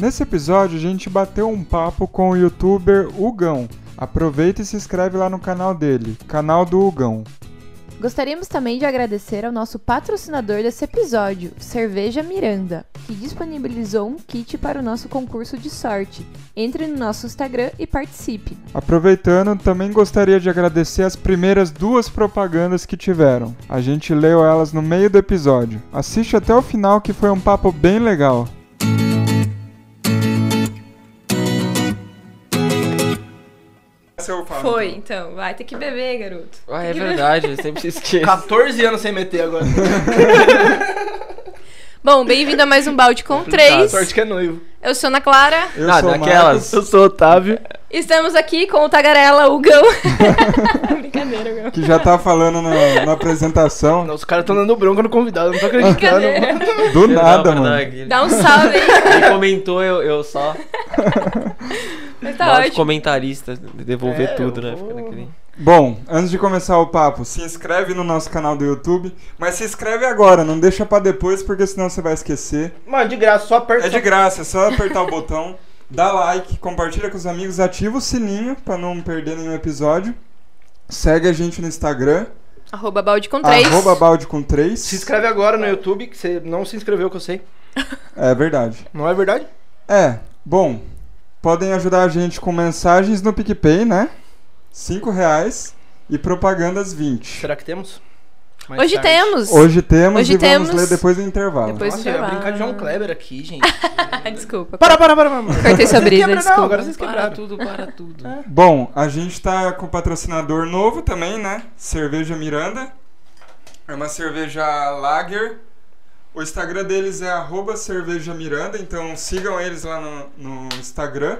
Nesse episódio a gente bateu um papo com o youtuber Hugão. Aproveita e se inscreve lá no canal dele, canal do Hugão. Gostaríamos também de agradecer ao nosso patrocinador desse episódio, Cerveja Miranda, que disponibilizou um kit para o nosso concurso de sorte. Entre no nosso Instagram e participe. Aproveitando, também gostaria de agradecer as primeiras duas propagandas que tiveram. A gente leu elas no meio do episódio. Assiste até o final que foi um papo bem legal. Foi, então. Vai ter que beber, garoto. Ah, é verdade, eu sempre esqueço. 14 anos sem meter agora. Bom, bem-vindo a mais um balde com Complicado. três. Sorte que é noivo. Eu sou Ana Clara. Eu Ah, sou. Marcos, Eu sou o Otávio. Estamos aqui com o Tagarela, o Gão. Brincadeira, Gão. que já tá falando na, na apresentação. Não, os caras estão dando bronca no convidado, eu não tô acreditando. Do nada, perdão, mano. Dá um salve aí. Ele comentou, eu, eu só. Mas tá ótimo. comentarista, devolver É, tudo, né? vou- Fica naquele- Bom, antes de começar o papo, se inscreve no nosso canal do YouTube, mas se inscreve agora, não deixa pra depois, porque senão você vai esquecer. Mano, de graça, só aperta. É de graça, é só apertar o botão, dá like, compartilha com os amigos, ativa o sininho pra não perder nenhum episódio. Segue a gente no Instagram, Arroba balde com três. arroba balde com 3. Se inscreve agora no YouTube, que você não se inscreveu, que eu sei. É verdade. Não é verdade? É, bom, podem ajudar a gente com mensagens no PicPay, né? 5 reais e propagandas 20. Será que temos? Mais Hoje tarde. temos. Hoje temos Hoje e vamos temos- ler depois do intervalo. Depois- Nossa, eu ia intervalo. brincar de João Kleber aqui, gente. Desculpa. para, para, para, para. Cortei sua brisa, Quebra, desculpa. Não, agora vocês Para quebraram. tudo, para tudo. Bom, a gente tá com patrocinador novo também, né? Cerveja Miranda. É uma cerveja lager. O Instagram deles é arroba cerveja Miranda, então sigam eles lá no, no Instagram.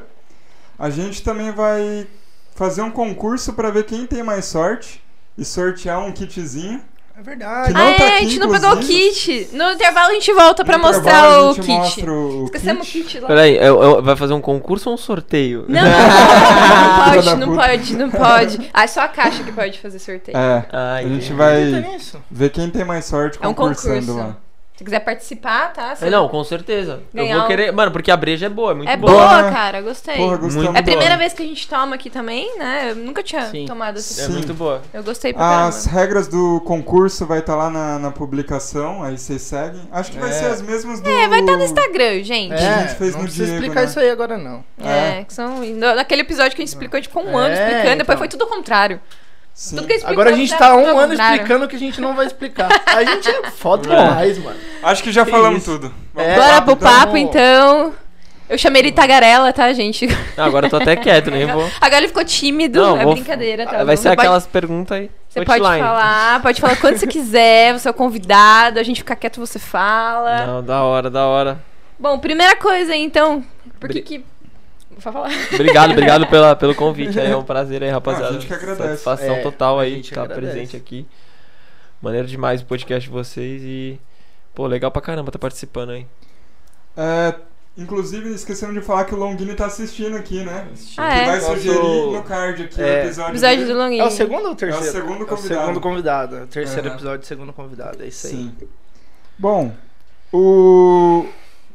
A gente também vai fazer um concurso pra ver quem tem mais sorte e sortear um kitzinho. É verdade. Ah, tá é, a aqui, gente não pegou o kit. No intervalo a gente volta pra No mostrar intervalo o a gente kit. mostra o Esquecemos o kit. lá. Peraí, eu- eu- vai fazer um concurso ou um sorteio? Não, não, pode, não pode, não pode. Ah, é só a caixa que pode fazer sorteio. É, Ah, a gente vai ver quem tem mais sorte É um concursando concurso. lá. Se quiser participar, tá? É, não, com certeza. Eu vou um- querer. Mano, porque a breja é boa, é muito É boa. boa, né? cara, gostei. Porra, Muito é a primeira vez que a gente toma aqui também, né? Eu nunca tinha Sim. tomado essa. É muito boa. Eu gostei pra As caramba. regras do concurso vai estar lá na, na publicação, aí vocês seguem. Acho que vai É. ser as mesmas do. É, vai estar no Instagram, gente. a gente fez não no precisa Diego, explicar né? isso aí agora, não. É, que são. Naquele episódio que a gente explicou, ficou um ano É, explicando, depois então. foi tudo ao contrário. Sim. Tudo que explicou, Agora a gente tá tudo um ano contrário. explicando o que a gente não vai explicar. A gente é foda Bom. demais, mano. Acho que já Que falamos isso. tudo. É. Bora pro então. papo, então. Eu chamei ele Tagarela, tá, gente? Ah, agora eu tô até quieto, nem vou. Agora ele ficou tímido. Não, é vou- brincadeira, tá? Vai Você ser pode- aquelas perguntas aí. Você pode hotline. falar, pode falar quando você quiser, você é o convidado, a gente fica quieto, você fala. Não, da hora, da hora. Bom, primeira coisa aí, então, por que Bri- que... Vou falar. Obrigado, obrigado pela, pelo convite. É um prazer aí, rapaziada. Ah, a gente que agradece. Satisfação É, total aí de estar agradece. presente aqui. Maneiro demais o podcast de vocês e. Pô, legal pra caramba tá participando aí. É, inclusive, esquecemos de falar que o Longini tá assistindo aqui, né? Ah, Que é? vai Nosso- sugerir no card aqui É. o episódio. Episódio dele. do Longuinho. É o segundo ou o terceiro? É o segundo É o convidado. segundo convidado. é o Terceiro Aham. episódio, segundo convidado. É isso aí. Sim. Bom, o.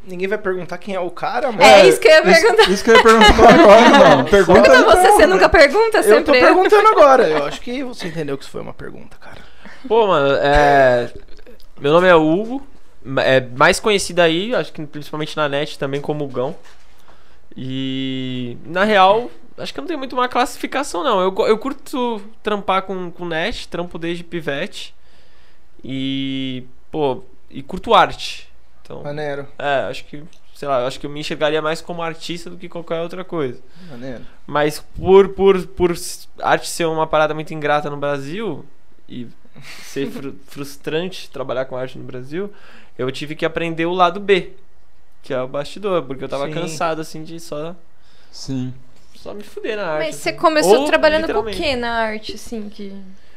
Ninguém vai perguntar quem é o cara, mano. É isso que eu ia perguntar. Isso, isso que eu ia perguntar agora, não. Pergunta então, você, você nunca pergunta Eu tô sempre? perguntando agora. Eu acho que você entendeu que isso foi uma pergunta, cara. Pô, mano, é. Meu nome é Hugo. É mais conhecido aí, acho que principalmente na net também como Gão. E. Na real, acho que eu não tenho muito uma classificação, não. Eu, eu curto trampar com, com net, trampo desde pivete. E. Pô, e curto arte. Então. Maneiro, É, acho que. Sei lá, eu acho que eu me enxergaria mais como artista do que qualquer outra coisa. maneiro. Mas por, por, por arte ser uma parada muito ingrata no Brasil e ser fru- frustrante trabalhar com arte no Brasil, eu tive que aprender o lado B, que é o bastidor, porque eu tava Sim. cansado assim de só, Sim. só me fuder na arte. Mas você assim. começou Ou, trabalhando com o que na arte, assim, que,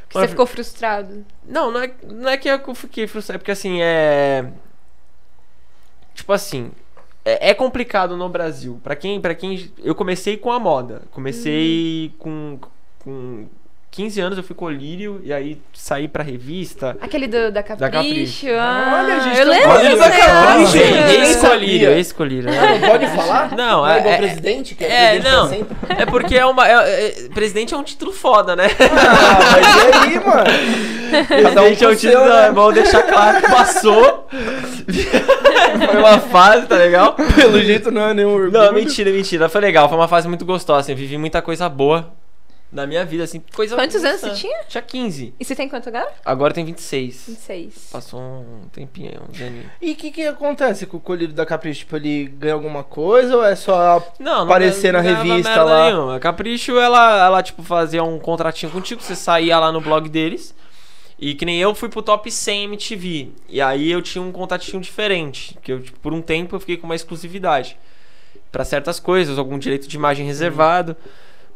que você Mas- ficou frustrado? Não, não é, não é que eu fiquei frustrado, é porque assim, é. Tipo assim. É, é complicado no Brasil. Pra quem, pra quem. Eu comecei com a moda. Comecei com. com 15 anos eu fui colírio e aí saí pra revista. Aquele do, da Capricho. Capricho. Ah, Olha, gente eu lembro desse da Capricho. Ex-colírio, sabia. ex-colírio. Ah, não pode falar? Não, é, é- é- presidente, que é, É, presidente não. sempre. É porque é uma. é- é- presidente é um título foda, né? Ah, mas e aí, mano? Um Presidente é um título. seu, né? É bom deixar claro que passou. Foi uma fase, tá legal? Pelo jeito não é nenhum orgulho. Não, mentira, mentira. Foi legal, foi uma fase muito gostosa. Assim, eu vivi muita coisa boa na minha vida, assim. Coisa Quantos anos você tinha? Tinha 15. E você tem quanto agora? Agora tem 26. 26. Passou um tempinho aí, uns aninhos. E o que, que acontece com o colírio da Capricho? Tipo, ele ganha alguma coisa ou é só. Não, não Aparecer na revista merda lá. nenhuma. A Capricho, ela, ela, tipo, fazia um contratinho contigo, você saía lá no blog deles. E que nem eu fui pro top 100 MTV. E aí eu tinha um contatinho diferente. Que eu, tipo, por um tempo, eu fiquei com uma exclusividade. Pra certas coisas, algum direito de imagem reservado.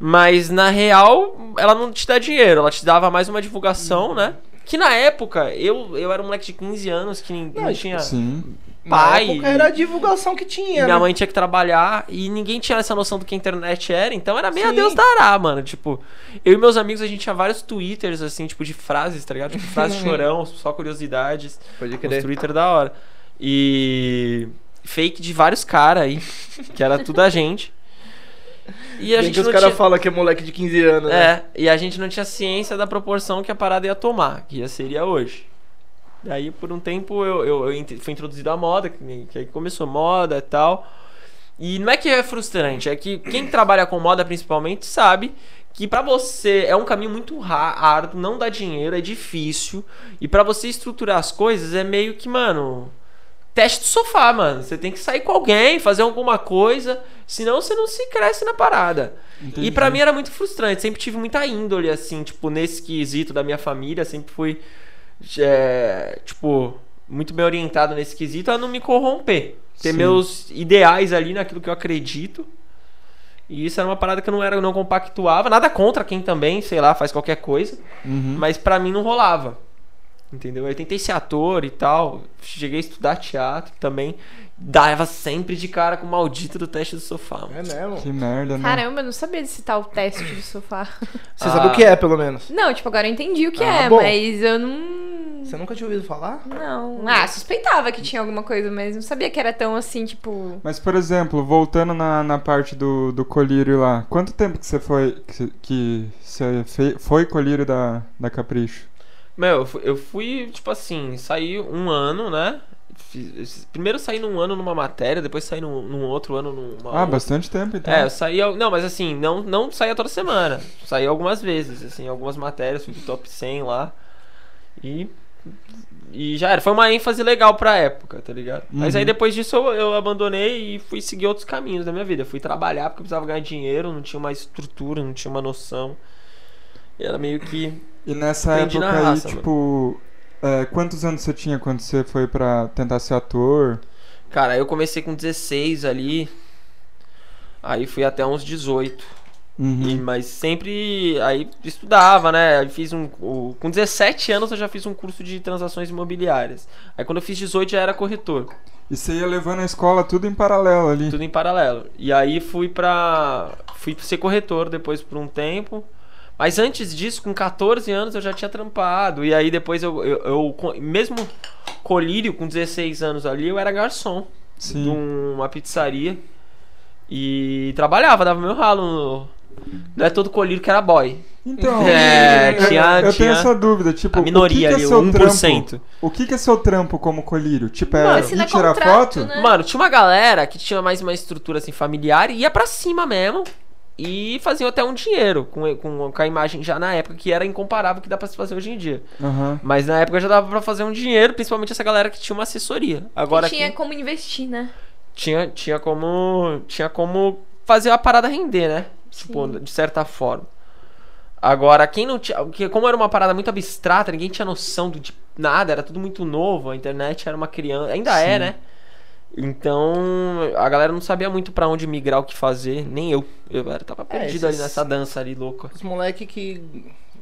Mas na real, ela não te dá dinheiro, ela te dava mais uma divulgação, né? Que na época, eu, eu era um moleque de 15 anos que não, Não, tinha. Sim. Pai. Na época era a divulgação que E tinha. minha né? mãe tinha que trabalhar e ninguém tinha essa noção do que a internet era, então era meio a. Deus dará, mano. Tipo, eu e meus amigos, a gente tinha vários twitters, assim, tipo, de frases, tá ligado? Tipo, frases chorão, só curiosidades. Pode crer. Twitter da hora. E fake de vários caras aí, que era tudo a gente. E a Bem gente que os caras tinha... falam que é moleque de 15 anos, né? É, e a gente não tinha ciência da proporção que a parada ia tomar, que ia seria hoje. Daí, por um tempo, eu, eu, eu fui introduzido à moda, que, que aí começou moda e tal. E não é que é frustrante, é que quem trabalha com moda principalmente sabe que pra você é um caminho muito árduo, não dá dinheiro, é difícil. E pra você estruturar as coisas é meio que, mano, teste do sofá, mano. Você tem que sair com alguém, fazer alguma coisa, senão você não se cresce na parada. Entendi. E pra mim era muito frustrante. Sempre tive muita índole, assim, tipo, nesse quesito da minha família. Sempre fui, é, tipo, muito bem orientado nesse quesito a não me corromper. Ter Sim. meus ideais ali naquilo que eu acredito. E isso era uma parada que eu não era, eu não compactuava. Nada contra quem também, sei lá, faz qualquer coisa. Uhum. Mas pra mim não rolava. Entendeu? Eu tentei ser ator e tal. Cheguei a estudar teatro também. Dava sempre de cara com o maldito do teste do sofá. mano. É mesmo? Que merda, né? Caramba, eu não sabia desse tal teste do sofá. Você Ah. sabe o que é, pelo menos? Não, tipo, agora eu entendi o que Ah, é, bom. mas eu não. Você nunca tinha ouvido falar? Não. Ah, suspeitava que tinha alguma coisa, mas não sabia que era tão assim, tipo. Mas, por exemplo, voltando na, na parte do, do colírio lá, quanto tempo que você foi que, que você foi colírio da, da Capricho? Meu, eu fui, tipo assim, saí um ano, né? Fiz- primeiro saí num ano numa matéria, depois saí num, num outro ano numa Ah, outra. bastante tempo, então. É, eu saía. Não, mas assim, não, não saía toda semana. Saía algumas vezes, assim, algumas matérias, fui pro top 100 lá. E. E já era. Foi uma ênfase legal pra época, tá ligado? Mas Uhum. aí depois disso eu, eu abandonei e fui seguir outros caminhos da minha vida. Fui trabalhar porque eu precisava ganhar dinheiro, não tinha uma estrutura, não tinha uma noção. E era meio que. E nessa Aprendi época aí, raça, tipo, é, quantos anos você tinha quando você foi pra tentar ser ator? Cara, eu comecei com 16 ali. Aí fui até uns 18. Uhum. E- mas sempre aí estudava, né? Aí fiz um. com 17 anos eu já fiz um curso de transações imobiliárias. Aí quando eu fiz 18 já era corretor. E você ia levando a escola tudo em paralelo ali. Tudo em paralelo. E aí fui pra. Fui ser corretor depois por um tempo. Mas antes disso, com 14 anos, eu já tinha trampado. E aí depois eu, eu, eu mesmo colírio, com 16 anos ali, eu era garçom de Sim. uma pizzaria. E trabalhava, dava meu ralo. no- Não é todo colírio que era boy. Então, É, eu- tinha- eu tinha tenho essa dúvida, tipo, a minoria o que, ali, que é seu 1%. trampo? O que, que é seu trampo como colírio? Tipo, é Mano, ir assina tirar contrato, foto? né? Mano, tinha uma galera que tinha mais uma estrutura assim familiar e ia pra cima mesmo. E faziam até um dinheiro com, com, com a imagem já na época, que era incomparável que dá pra se fazer hoje em dia. Aham. Mas na época já dava pra fazer um dinheiro, principalmente essa galera que tinha uma assessoria. Agora tinha aqui, como investir, né? tinha, tinha como. Tinha como fazer a parada render, né? Tipo, de certa forma. Agora, quem não tinha. Porque como era uma parada muito abstrata, ninguém tinha noção do, de nada, era tudo muito novo, a internet era uma criança. Ainda é, Sim. né? Então, a galera não sabia muito pra onde migrar, o que fazer, nem eu. Eu era, tava perdido ali esses- nessa dança ali, louca. Os moleque que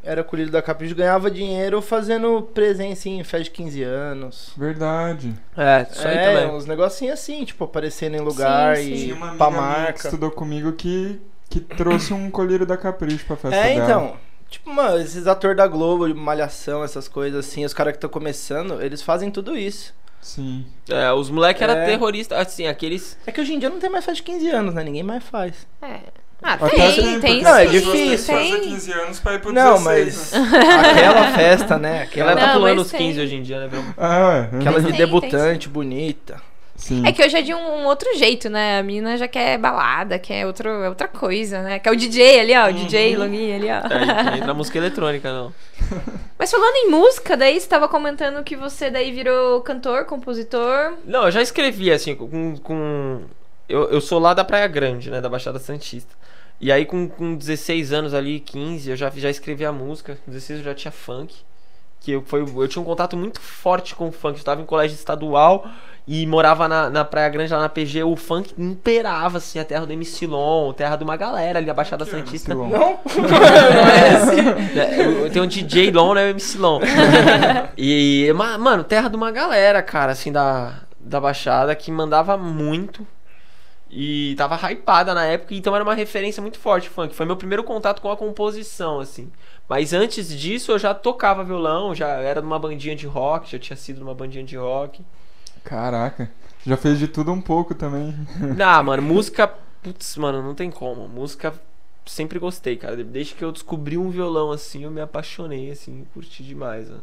era colhido da Capricho ganhava dinheiro fazendo presença em festa de 15 anos. Verdade. É, isso aí é, também. uns negocinhos assim, tipo, aparecendo em lugar Sim, sim. e Tinha uma pra amiga minha que marca. estudou comigo que, que trouxe um colírio da Capricho pra festa É, dela. então. Tipo, mano, esses atores da Globo, de Malhação, essas coisas assim, os caras que estão começando, eles fazem tudo isso. Sim. É, os moleques eram É. terroristas, assim, aqueles. É que hoje em dia não tem mais festa de 15 anos, né? Ninguém mais faz. É. Ah, Até tem, porque tem Não, é difícil. Tem. 15 anos pra ir pro Não, 16, mas né? aquela festa, né? Ela Aquela, tá Não, pulando mas os tem. 15 hoje em dia, né? Ah, é. aquela de tem, debutante, bonita. Sim. É que hoje é de um, um outro jeito, né? A mina já quer balada, quer outro, outra coisa, né? Que é o DJ ali, ó. O DJ Longuinho ali, ó. É, entra música eletrônica, não. Mas falando em música, daí você tava comentando que você daí virou cantor, compositor. Não, eu já escrevi, assim, com. com... Eu, eu sou lá da Praia Grande, né? Da Baixada Santista. E aí, com, com 16 anos ali, 15, eu já, já escrevi a música. Com 16 eu já tinha funk. Que eu, foi, eu tinha um contato muito forte com o funk. Eu estava em colégio estadual e morava na, na Praia Grande, lá na PG. O funk imperava, assim, a terra do MC Lon, terra de uma galera ali, a Baixada Que é Santista. MC Lon? Não? É, eu- Tem um DJ Lon, né? O MC Lon. e, ma- mano, terra de uma galera, cara, assim, da, da Baixada, que mandava muito. E tava hypada na época, então era uma referência muito forte o funk. Foi meu primeiro contato com a composição, assim. Mas antes disso eu já tocava violão, já era numa bandinha de rock, já tinha sido numa bandinha de rock. Caraca. Já fez de tudo um pouco também. Ah, mano, música. Putz, mano, não tem como. Música sempre gostei, cara. Desde que eu descobri um violão assim, eu me apaixonei, assim, curti demais, né?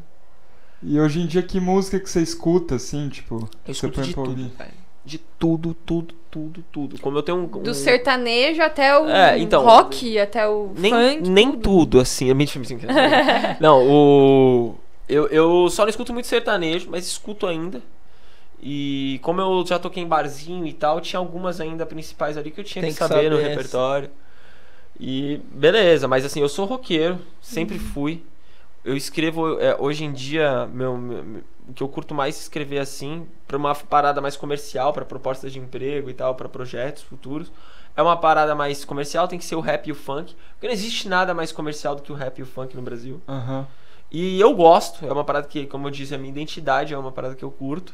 E hoje em dia, que música que você escuta, assim, tipo? Eu você escuto de tudo, velho. De tudo, tudo, tudo, tudo. Como eu tenho um. Do um- sertanejo até o É, então, rock, até o Nem, funk. nem tudo. assim. É mentira, mentira. não, o. Eu, eu só não escuto muito sertanejo, mas escuto ainda. E como eu já toquei em barzinho e tal, tinha algumas ainda principais ali que eu tinha que, que saber no saber. repertório. E beleza, mas assim, eu sou roqueiro, sempre fui. Eu escrevo, é, hoje em dia, meu, meu- o que eu curto mais escrever assim, pra uma parada mais comercial, pra propostas de emprego e tal, pra projetos futuros. É uma parada mais comercial, tem que ser o rap e o funk. Porque não existe nada mais comercial do que o rap e o funk no Brasil. Aham. E eu gosto, é uma parada que, como eu disse, a minha identidade é uma parada que eu curto.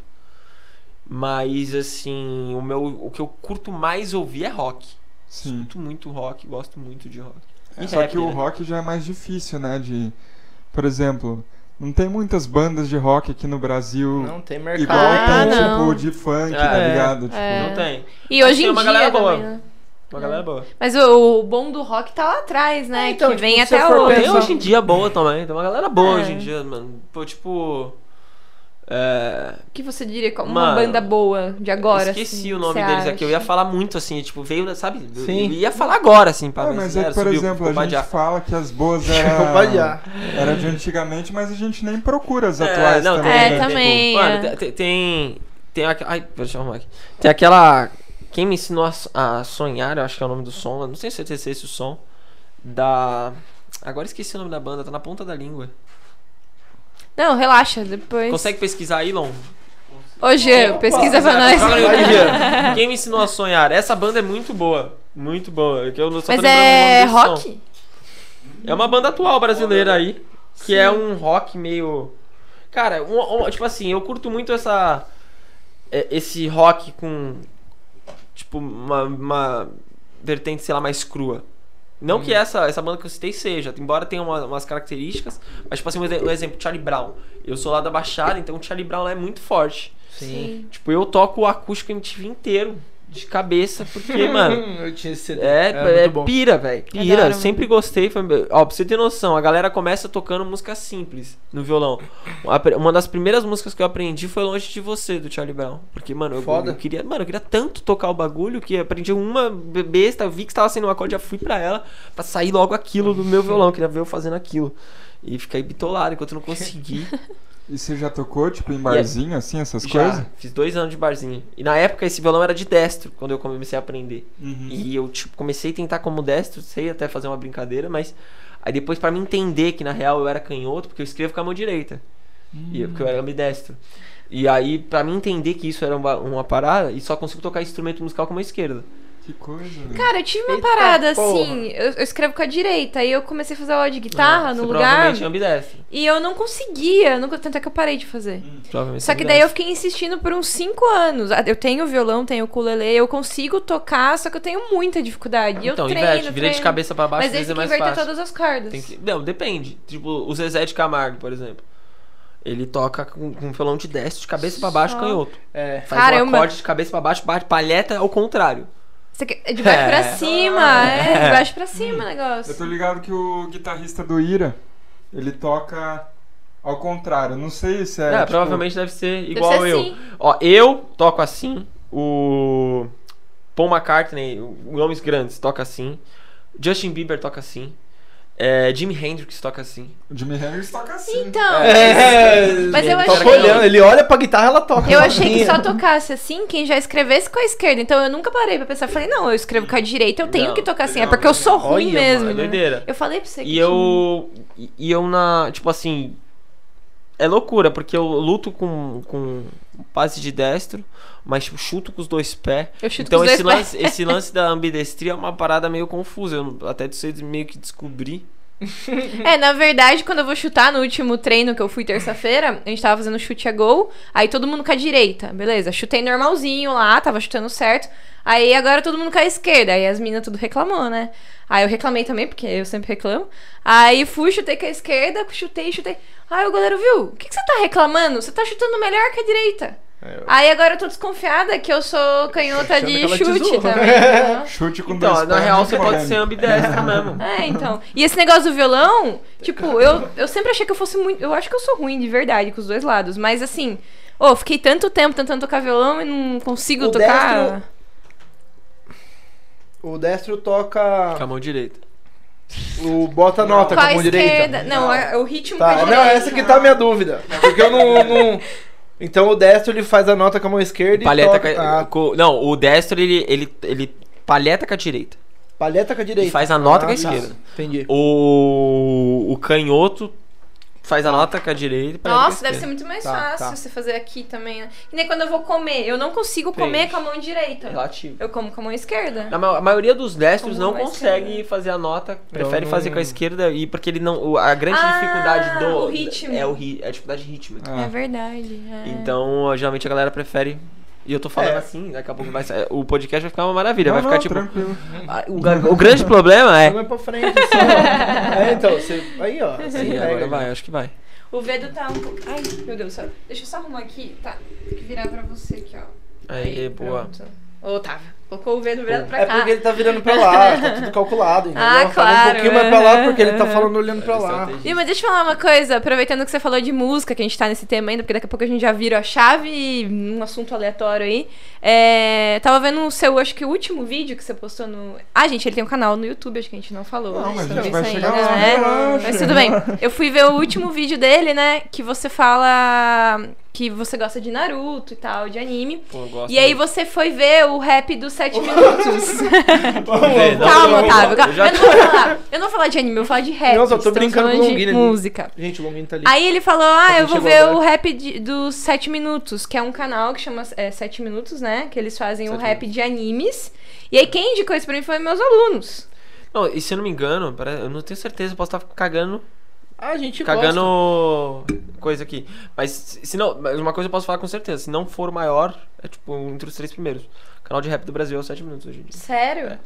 Mas assim, o meu o que eu curto mais ouvir é rock. Sim. Escuto muito rock, gosto muito de rock. E É, Só rap, que o né? rock já é mais difícil, né? De. Por exemplo, não tem muitas bandas de rock aqui no Brasil. Não tem mercado. Igual Ah, tem, não. tipo, de funk, É. tá ligado? Tipo, É. Não tem. E Mas hoje tem em uma dia galera boa. também, né? Uma galera boa. Mas o, o bom do rock tá lá atrás, né? É, então, que tipo, vem até hoje. Tem hoje em dia boa também. Tem uma galera boa É. hoje em dia, mano. Pô, tipo. É. O que você diria como uma Mano, banda boa de agora? Esqueci assim, o nome deles aqui. Eu ia acha? falar muito assim, tipo, veio, sabe? Eu- Sim. Eu ia falar agora, assim, pra É, ver mas se é era, que, por subiu, exemplo, a gente fala que as boas badear. era de antigamente, mas a gente nem procura as É, atuais não, também. É, né? Tipo, também. Mano, é. tem. Tem. Tem, aqu- ai, deixa eu arrumar aqui. Tem aquela. Quem me ensinou a, a sonhar, eu acho que é o nome do som. eu Não sei se é esse o som. Da. Agora esqueci o nome da banda, tá na ponta da língua. Não, relaxa, depois. Consegue pesquisar aí, Lon? Ô, Jean, pesquisa pra nós. Quem me ensinou a sonhar? Essa banda é muito boa. Muito boa. Que eu não Mas é rock? É uma banda atual brasileira aí. Que é um rock meio. Cara, um- um- tipo assim, eu curto muito essa. é, Esse rock com. Tipo, uma, uma vertente, sei lá, mais crua. Não que essa, essa banda que eu citei seja, embora tenha uma- umas características, mas tipo assim, um, exe- exemplo, Charlie Brown. Eu sou lá da Baixada, então o Charlie Brown lá é muito forte. Sim. Tipo, eu toco o acústico MTV inteiro, de cabeça, porque, mano, eu tinha esse CD. é, é muito bom. pira, velho. Pira. Adoro, Sempre gostei. Foi... Ó, pra você ter noção, a galera começa tocando música simples no violão. Uma das primeiras músicas que eu aprendi foi Longe de Você, do Charlie Brown. Porque, mano, eu, Foda. eu queria. Mano, eu queria tanto tocar o bagulho que aprendi uma be- besta, vi que estava sendo um acorde, já fui pra ela pra sair logo aquilo do meu violão. Eu queria ver eu fazendo aquilo. E fiquei bitolado enquanto eu não consegui. E você já tocou, tipo, em barzinho, assim, essas é Já, coisas? fiz dois anos de barzinho. E na época esse violão era de destro, quando eu comecei a aprender. Uhum. E eu, tipo, comecei a tentar como destro, sei até fazer uma brincadeira, mas. Aí depois, pra me entender que na real eu era canhoto, porque eu escrevo com a mão direita. E, porque eu era ambidestro. E aí, pra mim entender que isso era uma, uma parada, e só consigo tocar instrumento musical com a mão esquerda. Que coisa, velho. Cara, eu tive uma Eita parada porra. assim. Eu, eu escrevo com a direita. Aí eu comecei a fazer aula de guitarra É, no você lugar. E eu não conseguia. Nunca, tanto é que eu parei de fazer. Provavelmente Só que daí eu fiquei insistindo por uns 5 anos. Ah, Eu tenho violão, tenho ukulele, eu consigo tocar, só que eu tenho muita dificuldade. E eu Então, treino, inverte, vira de cabeça pra baixo, Mas vezes é tem que mais inverter fácil. todas as cordas. Tem que- Não, depende. Tipo, o Zezé de Camargo, por exemplo. Ele toca com, com violão de destro, de cabeça pra baixo, Só. canhoto. É. Faz Caramba. um acorde de cabeça pra baixo, bate palheta ao contrário. Você quer- é de baixo pra É. cima, é, É. de baixo pra cima o Eu negócio. tô ligado que o guitarrista do Ira, ele toca ao contrário. Não sei se é. É, tipo, provavelmente deve ser Deve igual ser eu. assim. Ó, eu toco assim, o Paul McCartney, o nomes grandes, toca assim. Justin Bieber toca assim. É, Jimi Hendrix toca assim. O Jimi Hendrix toca assim. Então, É, Mas eu toca achei- olhando, ele olha pra guitarra, ela toca. eu achei que só tocasse assim quem já escrevesse com a esquerda. Então eu nunca parei pra pensar. Falei, não, eu escrevo com a direita, eu tenho Não, que tocar assim. É não, porque eu sou ruim olha, mesmo. mano, é doideira. Eu falei pra você que E eu. E eu na. Tipo assim. É loucura, porque eu luto com, com passe de destro, mas tipo, chuto com os dois pés. Então com os esse lance, esse lance da ambidestria é uma parada meio confusa. Eu até sei meio que descobrir. É, na verdade, quando eu vou chutar no último treino que eu fui terça-feira, a gente tava fazendo chute a gol, aí todo mundo com a direita, beleza. Chutei normalzinho lá, tava chutando certo. Aí agora todo mundo com a esquerda. Aí as minas tudo reclamou, né? Aí eu reclamei também, porque eu sempre reclamo. Aí fui, chutei com a esquerda, chutei, chutei. Aí o goleiro viu, o que, que você tá reclamando? Você tá chutando melhor que a direita. É, eu- Aí agora eu tô desconfiada que eu sou canhota de te chute também. né? Chute com Então, dois na real você tem pode ser ambidestro mesmo. É, então. E esse negócio do violão, tipo, eu, eu sempre achei que eu fosse muito. Eu acho que eu sou ruim de verdade com os dois lados. Mas assim, ô, eu fiquei tanto tempo tentando tocar violão e não consigo O tocar. destro- O destro toca. Com a mão direita. O bota nota Com com a mão esquerda. direita. Não, é, é o ritmo com a Tá, direita. não, essa que tá a minha dúvida. Porque eu não. não- Então o destro ele faz a nota com a mão esquerda Palheta e toca. com, Ah, com- Não, o destro ele, ele, ele palheta com a direita. palheta com a direita. E faz a nota Ah, com a tá. esquerda. Entendi. O, o canhoto faz a nota com a direita e palheta com a Nossa, deve ser esquerda. muito mais Tá, fácil tá. você fazer aqui também, né? E nem quando eu vou comer. Eu não consigo comer Depende. com a mão direita. Relativo. Eu como com a mão esquerda. A maioria dos destros não consegue ser? fazer a nota, prefere não- fazer com a esquerda e porque ele não, a grande Ah, dificuldade do o ritmo. é o ri, é a dificuldade rítmica. Ah. É verdade. é. Então, geralmente a galera prefere e eu tô falando É. assim, daqui a pouco vai o podcast vai ficar uma maravilha, Não, vai ficar não, tipo tranquilo. O, o grande problema é é pra frente só. é, então, você. Aí, ó. Assim Sim, agora vai, acho que vai. O Vedo tá um pouco. Ai, meu Deus do céu. Deixa eu só arrumar aqui. Tá. Tem que virar pra você aqui, ó. Aí, boa. pronto. Ô, Otávio. Colocou o Vedo virado pra É cá. porque ele tá virando pra lá, tá tudo calculado, entendeu? Ah, Fala claro, um pouquinho mais pra lá porque ele tá é. falando olhando pra É lá. Ih, mas deixa eu falar uma coisa, aproveitando que você falou de música, que a gente tá nesse tema ainda, porque daqui a pouco a gente já vira a chave e um assunto aleatório aí. É, tava vendo o seu, acho que o último vídeo que você postou no. Ah, gente, ele tem um canal no YouTube, acho que a gente não falou. Não, mas a gente vai isso chegar ainda, lá, né? relaxa. Mas tudo bem. Eu fui ver o último vídeo dele, né? Que você fala que você gosta de Naruto e tal, de anime. Pô, eu gosto E aí muito. você foi ver o rap dos 7 minutos. Não, calma, não, Otávio. eu já Eu, não vou falar, eu não vou falar de anime, eu vou falar de rap. Não, só tô brincando com o de ali. música. Gente, o Longuinho tá ali. Aí ele falou: Ah, eu vou ver agora? o rap de- dos 7 minutos, que é um canal que chama é, 7 minutos, né? Que eles fazem o rap de animes. E aí quem indicou isso pra mim foi meus alunos. Não, e se eu não me engano, eu não tenho certeza, eu posso estar cagando, Ah, a gente cagando coisa aqui. Mas se se não, mas uma coisa eu posso falar com certeza, se não for o maior, é tipo entre os três primeiros. O canal de rap do Brasil é os 7 minutos hoje em dia. Sério?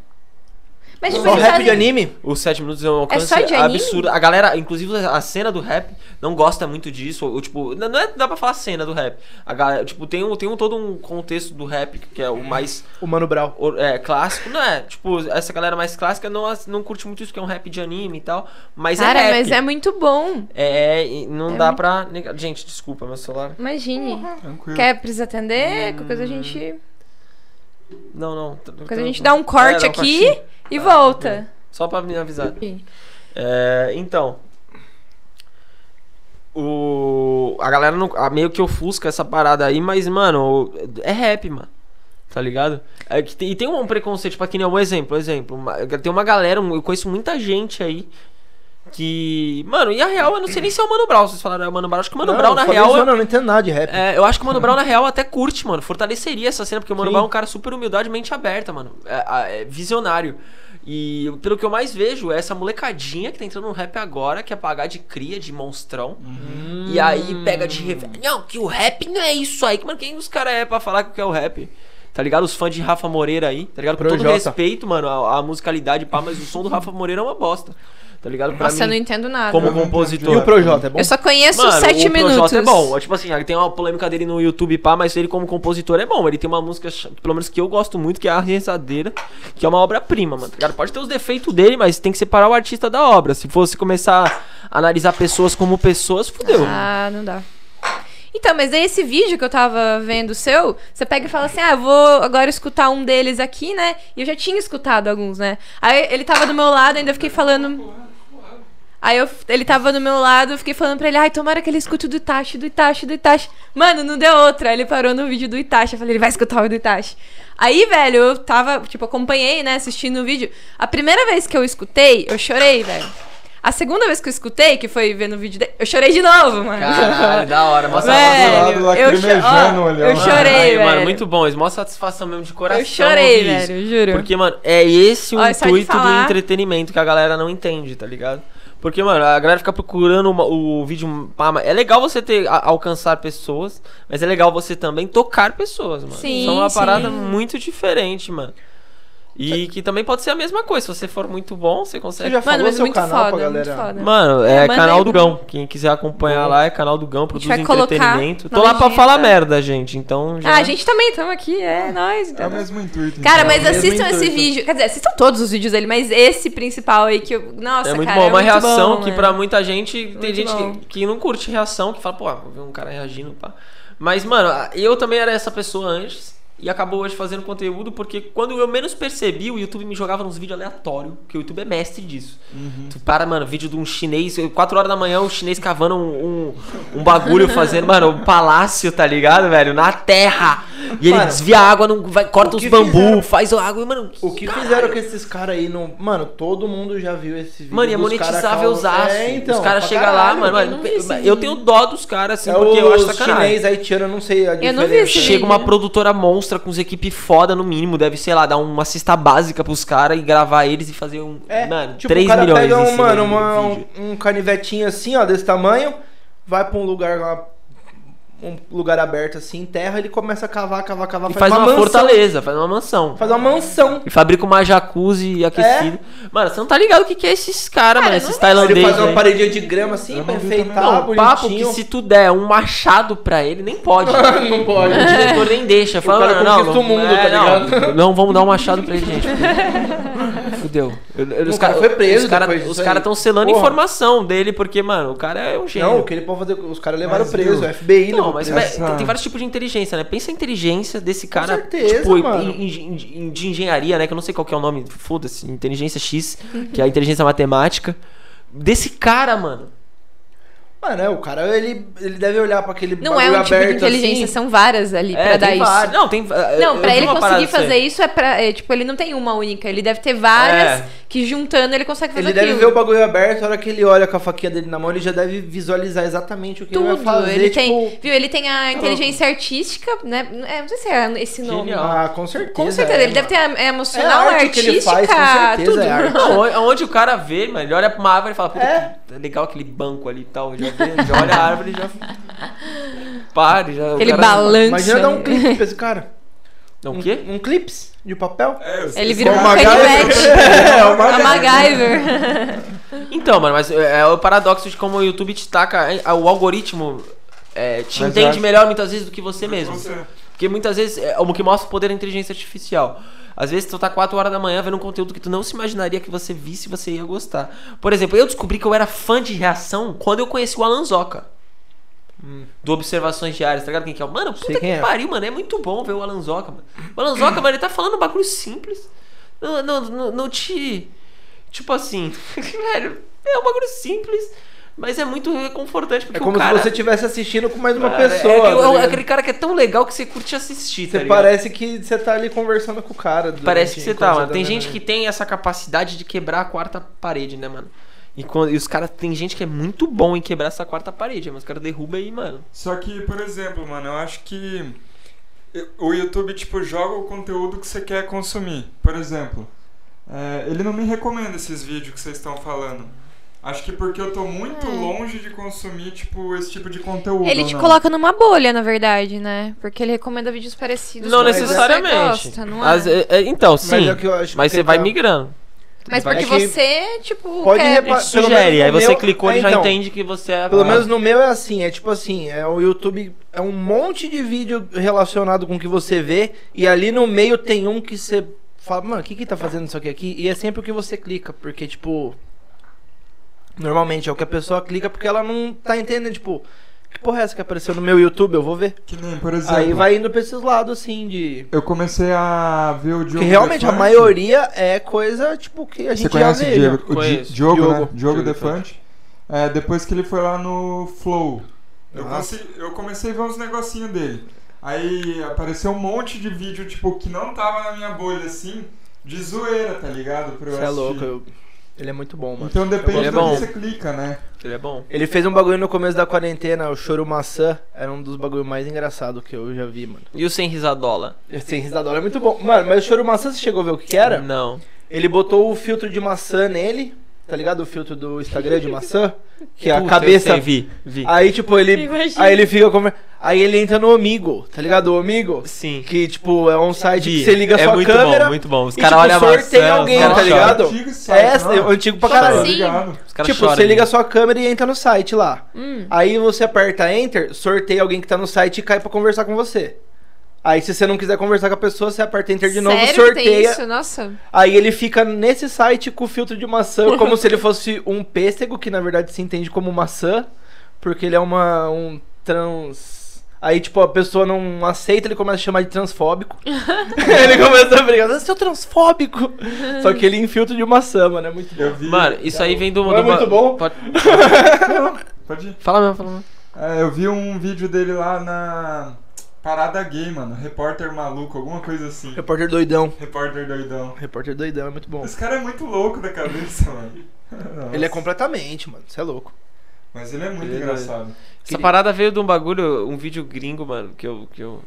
Mas gosta. tipo, Só eles rap fazem... de anime? Os 7 minutos é um alcance só de anime? absurdo. A galera, inclusive a cena do rap, não gosta muito disso. Ou, tipo, não é, dá pra falar cena do rap. A galera, tipo, tem um, tem um todo um contexto do rap, que é o mais O Mano Brown. o- é, clássico. Não é, tipo, essa galera mais clássica não, não curte muito isso, que é um rap de anime e tal. Mas Cara, é rap. mas é muito bom. É, e não É dá muito- pra. Gente, desculpa, meu celular. Imagine. Tranquilo. Quer, precisa atender? Qualquer coisa a gente. Não, não. A gente dá um corte É, um aqui cortinho. e Tá, volta. Só pra me avisar. É, então. O, a galera não, a- meio que ofusca essa parada aí, mas, mano, é rap, mano. Tá ligado? É que tem- e tem um preconceito, tipo, aqui nem um exemplo, exemplo. uma- tem uma galera, um- eu conheço muita gente aí Que. Mano, e a real, eu não sei nem se é o Mano Brown. Vocês falaram é o Mano Brown. Acho que o Mano Não, Brown, na real. zoando, eu não entendo nada de rap. É, eu acho que o Mano Brown, na real, até curte, mano. Fortaleceria essa cena, porque o Mano Sim. Brown é um cara super humildade, mente aberta, mano. É, é visionário. E pelo que eu mais vejo, é essa molecadinha que tá entrando no rap agora, que é pagar de cria, de monstrão. E aí pega de refer... Não, que o rap não é isso aí. Mano, quem os caras é pra falar que é o rap? Tá ligado? Os fãs de Rafa Moreira aí, tá ligado? Com todo Projota. respeito, mano, a, a musicalidade, pá, mas o som do Rafa Moreira é uma bosta. Tá ligado? Pra Nossa, eu não mim, entendo nada. como compositor. E o Projota, é bom? Eu só conheço Mano, sete o minutos. Projota é bom. Tipo assim, tem uma polêmica dele no YouTube, pá, mas ele como compositor é bom. Ele tem uma música, pelo menos que eu gosto muito, que é a Rezadeira, que é uma obra-prima, mano. Cara, pode ter os defeitos dele, mas tem que separar o artista da obra. Se fosse começar a analisar pessoas como pessoas, fudeu. Ah, não dá. Então, mas aí esse vídeo que eu tava vendo seu, você pega e fala assim: ah, eu vou agora escutar um deles aqui, né? E eu já tinha escutado alguns, né? Aí ele tava do meu lado, ainda fiquei falando. Aí eu, ele tava do meu lado, eu fiquei falando pra ele, ai, tomara que ele escute o do Itachi, do Itachi, do Itachi. Mano, não deu outra. Aí ele parou no vídeo do Itachi. Eu falei, ele vai escutar o do Itachi. Aí, velho, eu tava, tipo, acompanhei, né, assistindo o vídeo. A primeira vez que eu escutei, eu chorei, velho. A segunda vez que eu escutei, que foi vendo o vídeo dele, eu chorei de novo, mano. Caralho, da hora. Mostra Velho, lado eu, cho ó, olhando. eu chorei, Aí, velho. mano, muito bom. Eles mostram satisfação mesmo de coração. eu chorei, isso. velho, juro. Porque, mano, é esse o de intuito do falar- entretenimento que a galera não entende, tá ligado? Porque, mano, a galera fica procurando uma- o vídeo. É legal você ter a- alcançar pessoas, mas é legal você também tocar pessoas, mano. Sim, é uma sim. parada muito diferente, mano. E que também pode ser a mesma coisa. Se você for muito bom, você Você consegue. já Mano, falou mas seu muito canal foda, pra muito galera? foda. Mano, É, é canal aí do pra Gão. Quem quiser acompanhar lá é canal do Gão, produz entretenimento. Tô lá pra legenda. falar merda, gente. Então já. Ah, a gente também estamos aqui, é nóis. É então. o mesmo intuito. Cara, então. mas mesmo assistam esse vídeo. Quer dizer, assistam todos os vídeos dele, mas esse principal aí que eu. Nossa, É muito cara, bom, uma muito reação bom, que mano. pra muita gente tem Muito gente bom. que, que não curte reação, que fala, pô, vou ver um cara reagindo, pá. Mas, mano, eu também era essa pessoa antes e acabou hoje fazendo conteúdo porque quando eu menos percebi, o YouTube me jogava nos vídeos aleatórios, porque o YouTube é mestre disso. Tu para, mano, vídeo de um chinês, 4 horas da manhã, o chinês cavando um, um, um bagulho, fazendo, mano, um palácio, tá ligado, velho? Na terra. E ele Mano, desvia a água, não, vai, corta os que bambu, fizeram- faz a água, e, mano. O que caralho. fizeram com esses caras aí no. Mano, todo mundo já viu esse vídeo. Mano, e é monetizável calvo- usaço. É, então. os caras chegam lá, mano. eu mano, não eu tenho dó dos caras, assim, É porque os eu acho sacanagem. chinês haitiano, eu não sei a Eu não diferença. vi esse Chega vídeo. uma produtora monstra com os equipes foda no mínimo, deve, sei lá, dar uma cesta básica pros caras e gravar eles e fazer um. É, mano, tipo, 3 o cara milhões pega um, mano, uma- um, um canivetinho assim, ó, desse tamanho, vai pra um lugar lá, um lugar aberto assim, terra, ele começa a cavar, cavar, cavar, E faz uma, mansão, fortaleza, faz uma mansão. Faz uma mansão. E fabrica uma jacuzzi aquecida. Mano, você não tá ligado o que, que é esses caras, mano, esses não- Ele tailandeses. faz uma paredinha de grama assim, pra não Não, papo que bonitinho. se tu der um machado pra ele, nem pode. Não pode. O diretor nem deixa. Fala, cara não, não, o mundo, é, tá não, ligado? Não, vamos dar um machado pra ele, gente. Fudeu. Eu- eu- os cara cara- foi preso Os caras cara estão selando Porra. informação dele, porque, mano, o cara é um gênio. Não, o que ele pode fazer, os caras levaram Mas, preso, o FBI Não, mas tem vários tipos de inteligência, né? Pensa a inteligência desse cara, certeza, tipo, mano. de engenharia, né? Que eu não sei qual que é o nome, foda-se, inteligência X, que é a inteligência matemática. Desse cara, mano. Mano, é, o cara, ele, ele deve olhar pra aquele Não é um tipo de inteligência, assim. são várias ali pra É, dar tem isso. vários. Não, tem. Não, pra ele conseguir fazer isso é pra. é, tipo, ele não tem uma única, ele deve ter várias É. que juntando ele consegue fazer Ele deve aquilo. ver o bagulho aberto, a hora que ele olha com a faquinha dele na mão, ele já deve visualizar exatamente o que ele Tudo. vai fazer. ele tipo, tem. Viu? Ele tem a inteligência artística, né? É, não sei se é esse nome. Genial. Ah, com certeza. Com certeza, é, ele deve ter a, emocional, É a arte que ele artística, faz, com certeza, tudo. é arte. Não, onde- onde o cara vê, mano, ele olha pra uma árvore e fala, puta, É. que legal aquele banco ali e tal. Já, já olha a árvore e já. Pare, já. o Aquele cara- balanço. Imagina dar um clipe pra esse cara. Não, Um, o quê? um clips de papel. É, Ele é um uma canivete. É, o A MacGyver. Então, mano, mas é, é o paradoxo de como o YouTube te taca. é, O algoritmo é, te Mas entende melhor muitas vezes do que você mesmo. Você. Porque muitas vezes é o que mostra o poder da inteligência artificial. Às vezes tu tá 4 horas da manhã vendo um conteúdo que tu não se imaginaria que você visse e você ia gostar. Por exemplo, eu descobri que eu era fã de reação quando eu conheci o Alan Zoca. Do Observações Diárias, tá ligado quem que é? o- Mano, puta Sei que é. pariu, mano. É muito bom ver o Alan Zoca, mano. O Alan Zoca, mano, ele tá falando um bagulho simples. Não, não, não, não te. Tipo assim, velho, é um bagulho simples, mas é muito reconfortante. Porque É como o cara, se você estivesse assistindo com mais uma Cara, pessoa. É, tá aquele- ligado? aquele cara que é tão legal que você curte assistir, tá Você ligado? parece que você tá ali conversando com o cara. Parece que você tá, mano. Tem vendo gente que tem essa capacidade de quebrar a quarta parede, né, mano? E, quando- e os caras, tem gente que é muito bom em quebrar essa quarta parede, mas os caras derrubam aí, mano. Só que, por exemplo, mano, eu acho que o YouTube, tipo, joga o conteúdo que você quer consumir. Por exemplo, é, ele não me recomenda esses vídeos que vocês estão falando. Acho que porque eu tô muito É. longe de consumir, tipo, esse tipo de conteúdo. Ele te não. coloca numa bolha, na verdade, né? Porque ele recomenda vídeos parecidos Não necessariamente. gosta, não é? Às- é- é, então, sim. é o que eu acho mas que você vai tá- migrando. Mas porque É que você, tipo, pode quer... pelo sugere, aí você meu- clicou, é, ele já então. entende que você é. Pelo Ah, menos no meu é assim, é tipo assim, é o YouTube é um monte de vídeo relacionado com o que você vê e ali no meio tem um que você fala, mano, o que que tá fazendo isso aqui aqui? E é sempre o que você clica, porque tipo normalmente é o que a pessoa clica porque ela não tá entendendo, tipo, que porra é essa que apareceu no meu YouTube? Eu vou ver. Que nem, por exemplo, Aí vai indo pra esses lados assim de eu comecei a ver o Diogo porque realmente a Defante. maioria é coisa tipo que a Você gente já conhece vê. o Diego, já. o Di-. Diogo, Diogo. né? Diogo Diogo Defante. É, depois que ele foi lá no Flow. Eu, Nossa. consegui- eu comecei a ver uns negocinhos dele. Aí apareceu um monte de vídeo, tipo, que não tava na minha bolha, assim, de zoeira, tá ligado? Pra eu Você é assistir. louco, eu- ele é muito bom, mano. Então depende Ele é do bom. que você clica, né? Ele é bom. Ele fez um bagulho no começo da quarentena, o choro maçã, era um dos bagulhos mais engraçados que eu já vi, mano. E o sem risadola? Sem risadora é muito bom. Mano, mas o choro maçã, você chegou a ver o que, que era? Não. Ele botou o filtro de maçã nele, tá ligado? O filtro do Instagram de maçã, que a Puta, cabeça... eu sei, vi, vi. Aí, tipo, ele... Imagina. Aí ele fica... Conver... Aí ele entra no Amigo, tá ligado? O Amigo, Sim. que, tipo, é um site Vi. que você liga a é sua muito câmera... bom, muito bom. Os caras tipo, olham a sorteia maçã, alguém, tá ligado? Antigo esse site, É, não? é antigo pra Como caralho. caras Tipo, você liga a né? sua câmera e entra no site lá. Hum. Aí você aperta Enter, sorteia alguém que tá no site e cai pra conversar com você. Aí se você não quiser conversar com a pessoa, você aperta Enter de novo, Sério que tem sorteia. isso? Nossa. Aí ele fica nesse site com o filtro de maçã, como se ele fosse um pêssego, que na verdade se entende como maçã, porque ele é uma um trans. Aí, tipo, a pessoa não aceita, ele começa a chamar de transfóbico. ele começa a brigar, você é transfóbico. Só que ele em filtro de maçã, mano, é muito bom. Vi. Mano, isso aí vem do. Não é do- muito bom? Pode- Pode ir. Fala mesmo, fala mesmo. É, eu vi um vídeo dele lá na Parada Gay, mano. Repórter maluco, alguma coisa assim. Repórter doidão. Repórter doidão. Repórter doidão é muito bom. Esse cara é muito louco da cabeça, mano. Nossa. Ele é completamente, mano, você é louco. Mas ele é muito Ele é engraçado. Essa parada veio de um bagulho, um vídeo gringo, mano, que eu. Que eu...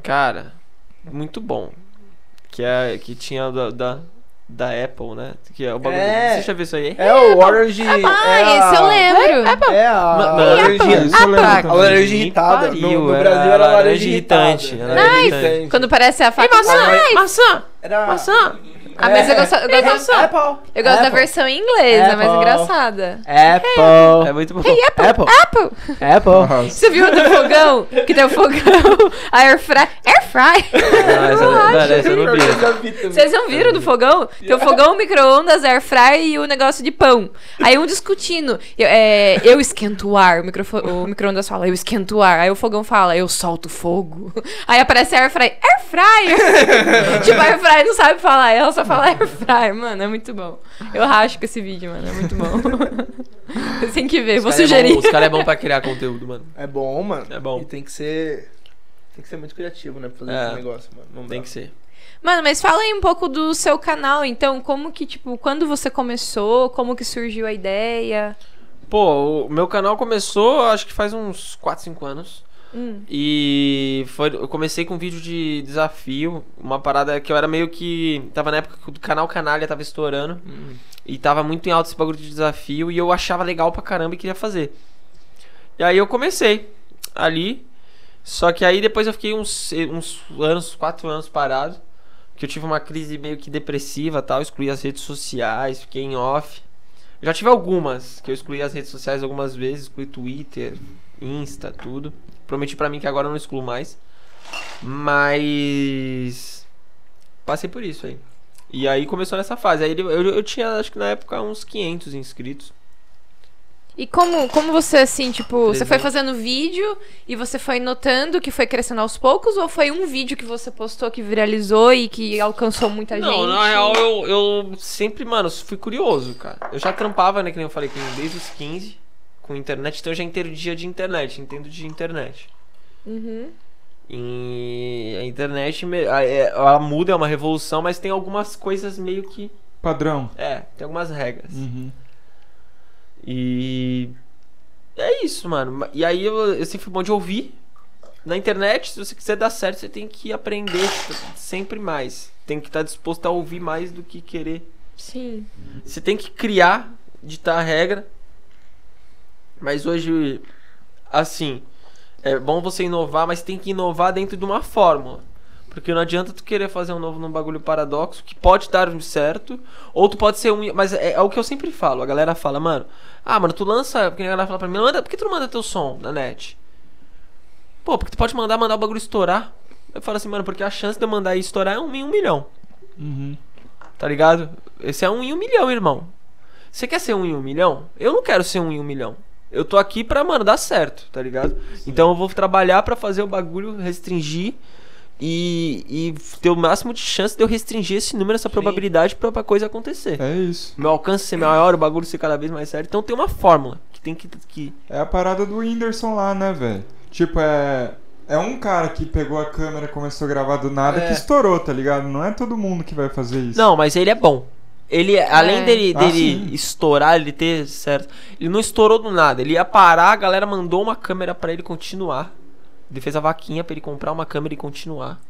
Cara, muito bom. Que, é, que tinha da, da, da Apple, né? Que é o bagulho. É. Você já viu isso aí? É o Orange. Ah, é a- esse eu lembro. É a Ma- laranja, Isso eu lembro a laranja irritada. pariu, no, no Brasil era laranja laranja irritante. irritante, era laranja irritante. Quando parece a faca. maçã! Maçã! Era... Maçã! Ah, mas eu gosto, eu gosto, da- Apple. eu gosto da Apple. versão em inglês, é mais Apple. engraçada. Apple. É muito bom. Apple. Apple! Apple. Nossa. Você viu do fogão? Que tem o fogão, a air fry. Air fry! Ah, essa, não, essa eu não vi. Vocês não viram do fogão? Tem o fogão, o micro-ondas, air fry e o negócio de pão. Aí um discutindo. Eu, é, eu esquento o ar. O, microfo- o micro-ondas fala, eu esquento o ar. Aí o fogão fala, eu solto fogo. Aí aparece a air fry. Air fryer! tipo, a air fry não sabe falar, ela só fala air fryer. Mano, é muito bom. Eu racho com esse vídeo, mano. É muito bom. Vocês têm que ver, Os vou cara é sugerir. bom- Os caras é bom pra criar conteúdo, mano. É bom, mano. É bom. E tem que ser... Tem que ser muito criativo, né? Pra fazer É. esse negócio, mano. Não Tem dá. que ser. Mano, mas fala aí um pouco do seu canal, então. Como que, tipo, quando você começou? Como que surgiu a ideia? Pô, o meu canal começou, acho que faz uns 4, 5 anos. Hum. E foi, eu comecei com um vídeo de desafio, uma parada que eu era meio que. Tava na época que o canal Canalha tava estourando. Hum. E tava muito em alto esse bagulho de desafio e eu achava legal pra caramba e queria fazer. E aí eu comecei ali. Só que aí depois eu fiquei uns, uns anos, quatro anos parado. Que eu tive uma crise meio que depressiva tal. Excluí as redes sociais, fiquei em off. Já tive algumas, que eu excluí as redes sociais algumas vezes, excluí Twitter, Insta, tudo. Prometi pra mim que agora eu não excluo mais. Mas. Passei por isso aí. E aí começou nessa fase. Aí eu, eu, tinha, acho que na época, uns 500 inscritos. E como, como você, assim, tipo, você foi Presente. fazendo vídeo e você foi notando que foi crescendo aos poucos? Ou foi um vídeo que você postou que viralizou e que alcançou muita gente? Não, na real eu, eu sempre, mano, fui curioso, cara. Eu já trampava, né, que nem eu falei, desde os 15 com internet, então eu já entendo dia de internet, entendo de internet. Uhum. E a internet, é- ela muda, é uma revolução, mas tem algumas coisas meio que. Padrão. É, tem algumas regras. Uhum. E. É isso, mano. E aí eu, eu sempre fui bom de ouvir. Na internet, se você quiser dar certo, você tem que aprender sempre mais. Tem que estar disposto a ouvir mais do que querer. Sim. Você tem que criar, ditar a regra. Mas hoje, assim, é bom você inovar, mas tem que inovar dentro de uma fórmula. Porque não adianta tu querer fazer um novo num bagulho paradoxo, que pode dar um certo, ou tu pode ser um. Mas é, é, o que eu sempre falo. A galera fala, mano, ah, mano, tu lança. Porque a galera fala pra mim, manda, por que tu não manda teu som na net? Pô, porque tu pode mandar, mandar o bagulho estourar. Eu falo assim, mano, porque a chance de eu mandar e estourar é um em um milhão. Uhum. Tá ligado? Esse é um em um milhão, irmão. Você quer ser um em um milhão? Eu não quero ser um em um milhão. Eu tô aqui pra, mano, dar certo, tá ligado? Então eu vou trabalhar pra fazer o bagulho restringir e, e ter o máximo de chance de eu restringir esse número, essa probabilidade pra, pra coisa acontecer. É isso. Meu alcance ser maior, o bagulho ser cada vez mais sério. Então tem uma fórmula que tem que. que... É a parada do Whindersson lá, né, velho? Tipo, é. É um cara que pegou a câmera e começou a gravar do nada É. que estourou, tá ligado? Não é todo mundo que vai fazer isso. Não, mas ele é bom. Ele, além dele, Ah, dele sim. estourar, ele ter certo. Ele não estourou do nada. Ele ia parar, a galera mandou uma câmera pra ele continuar. Ele fez a vaquinha pra ele comprar uma câmera e continuar.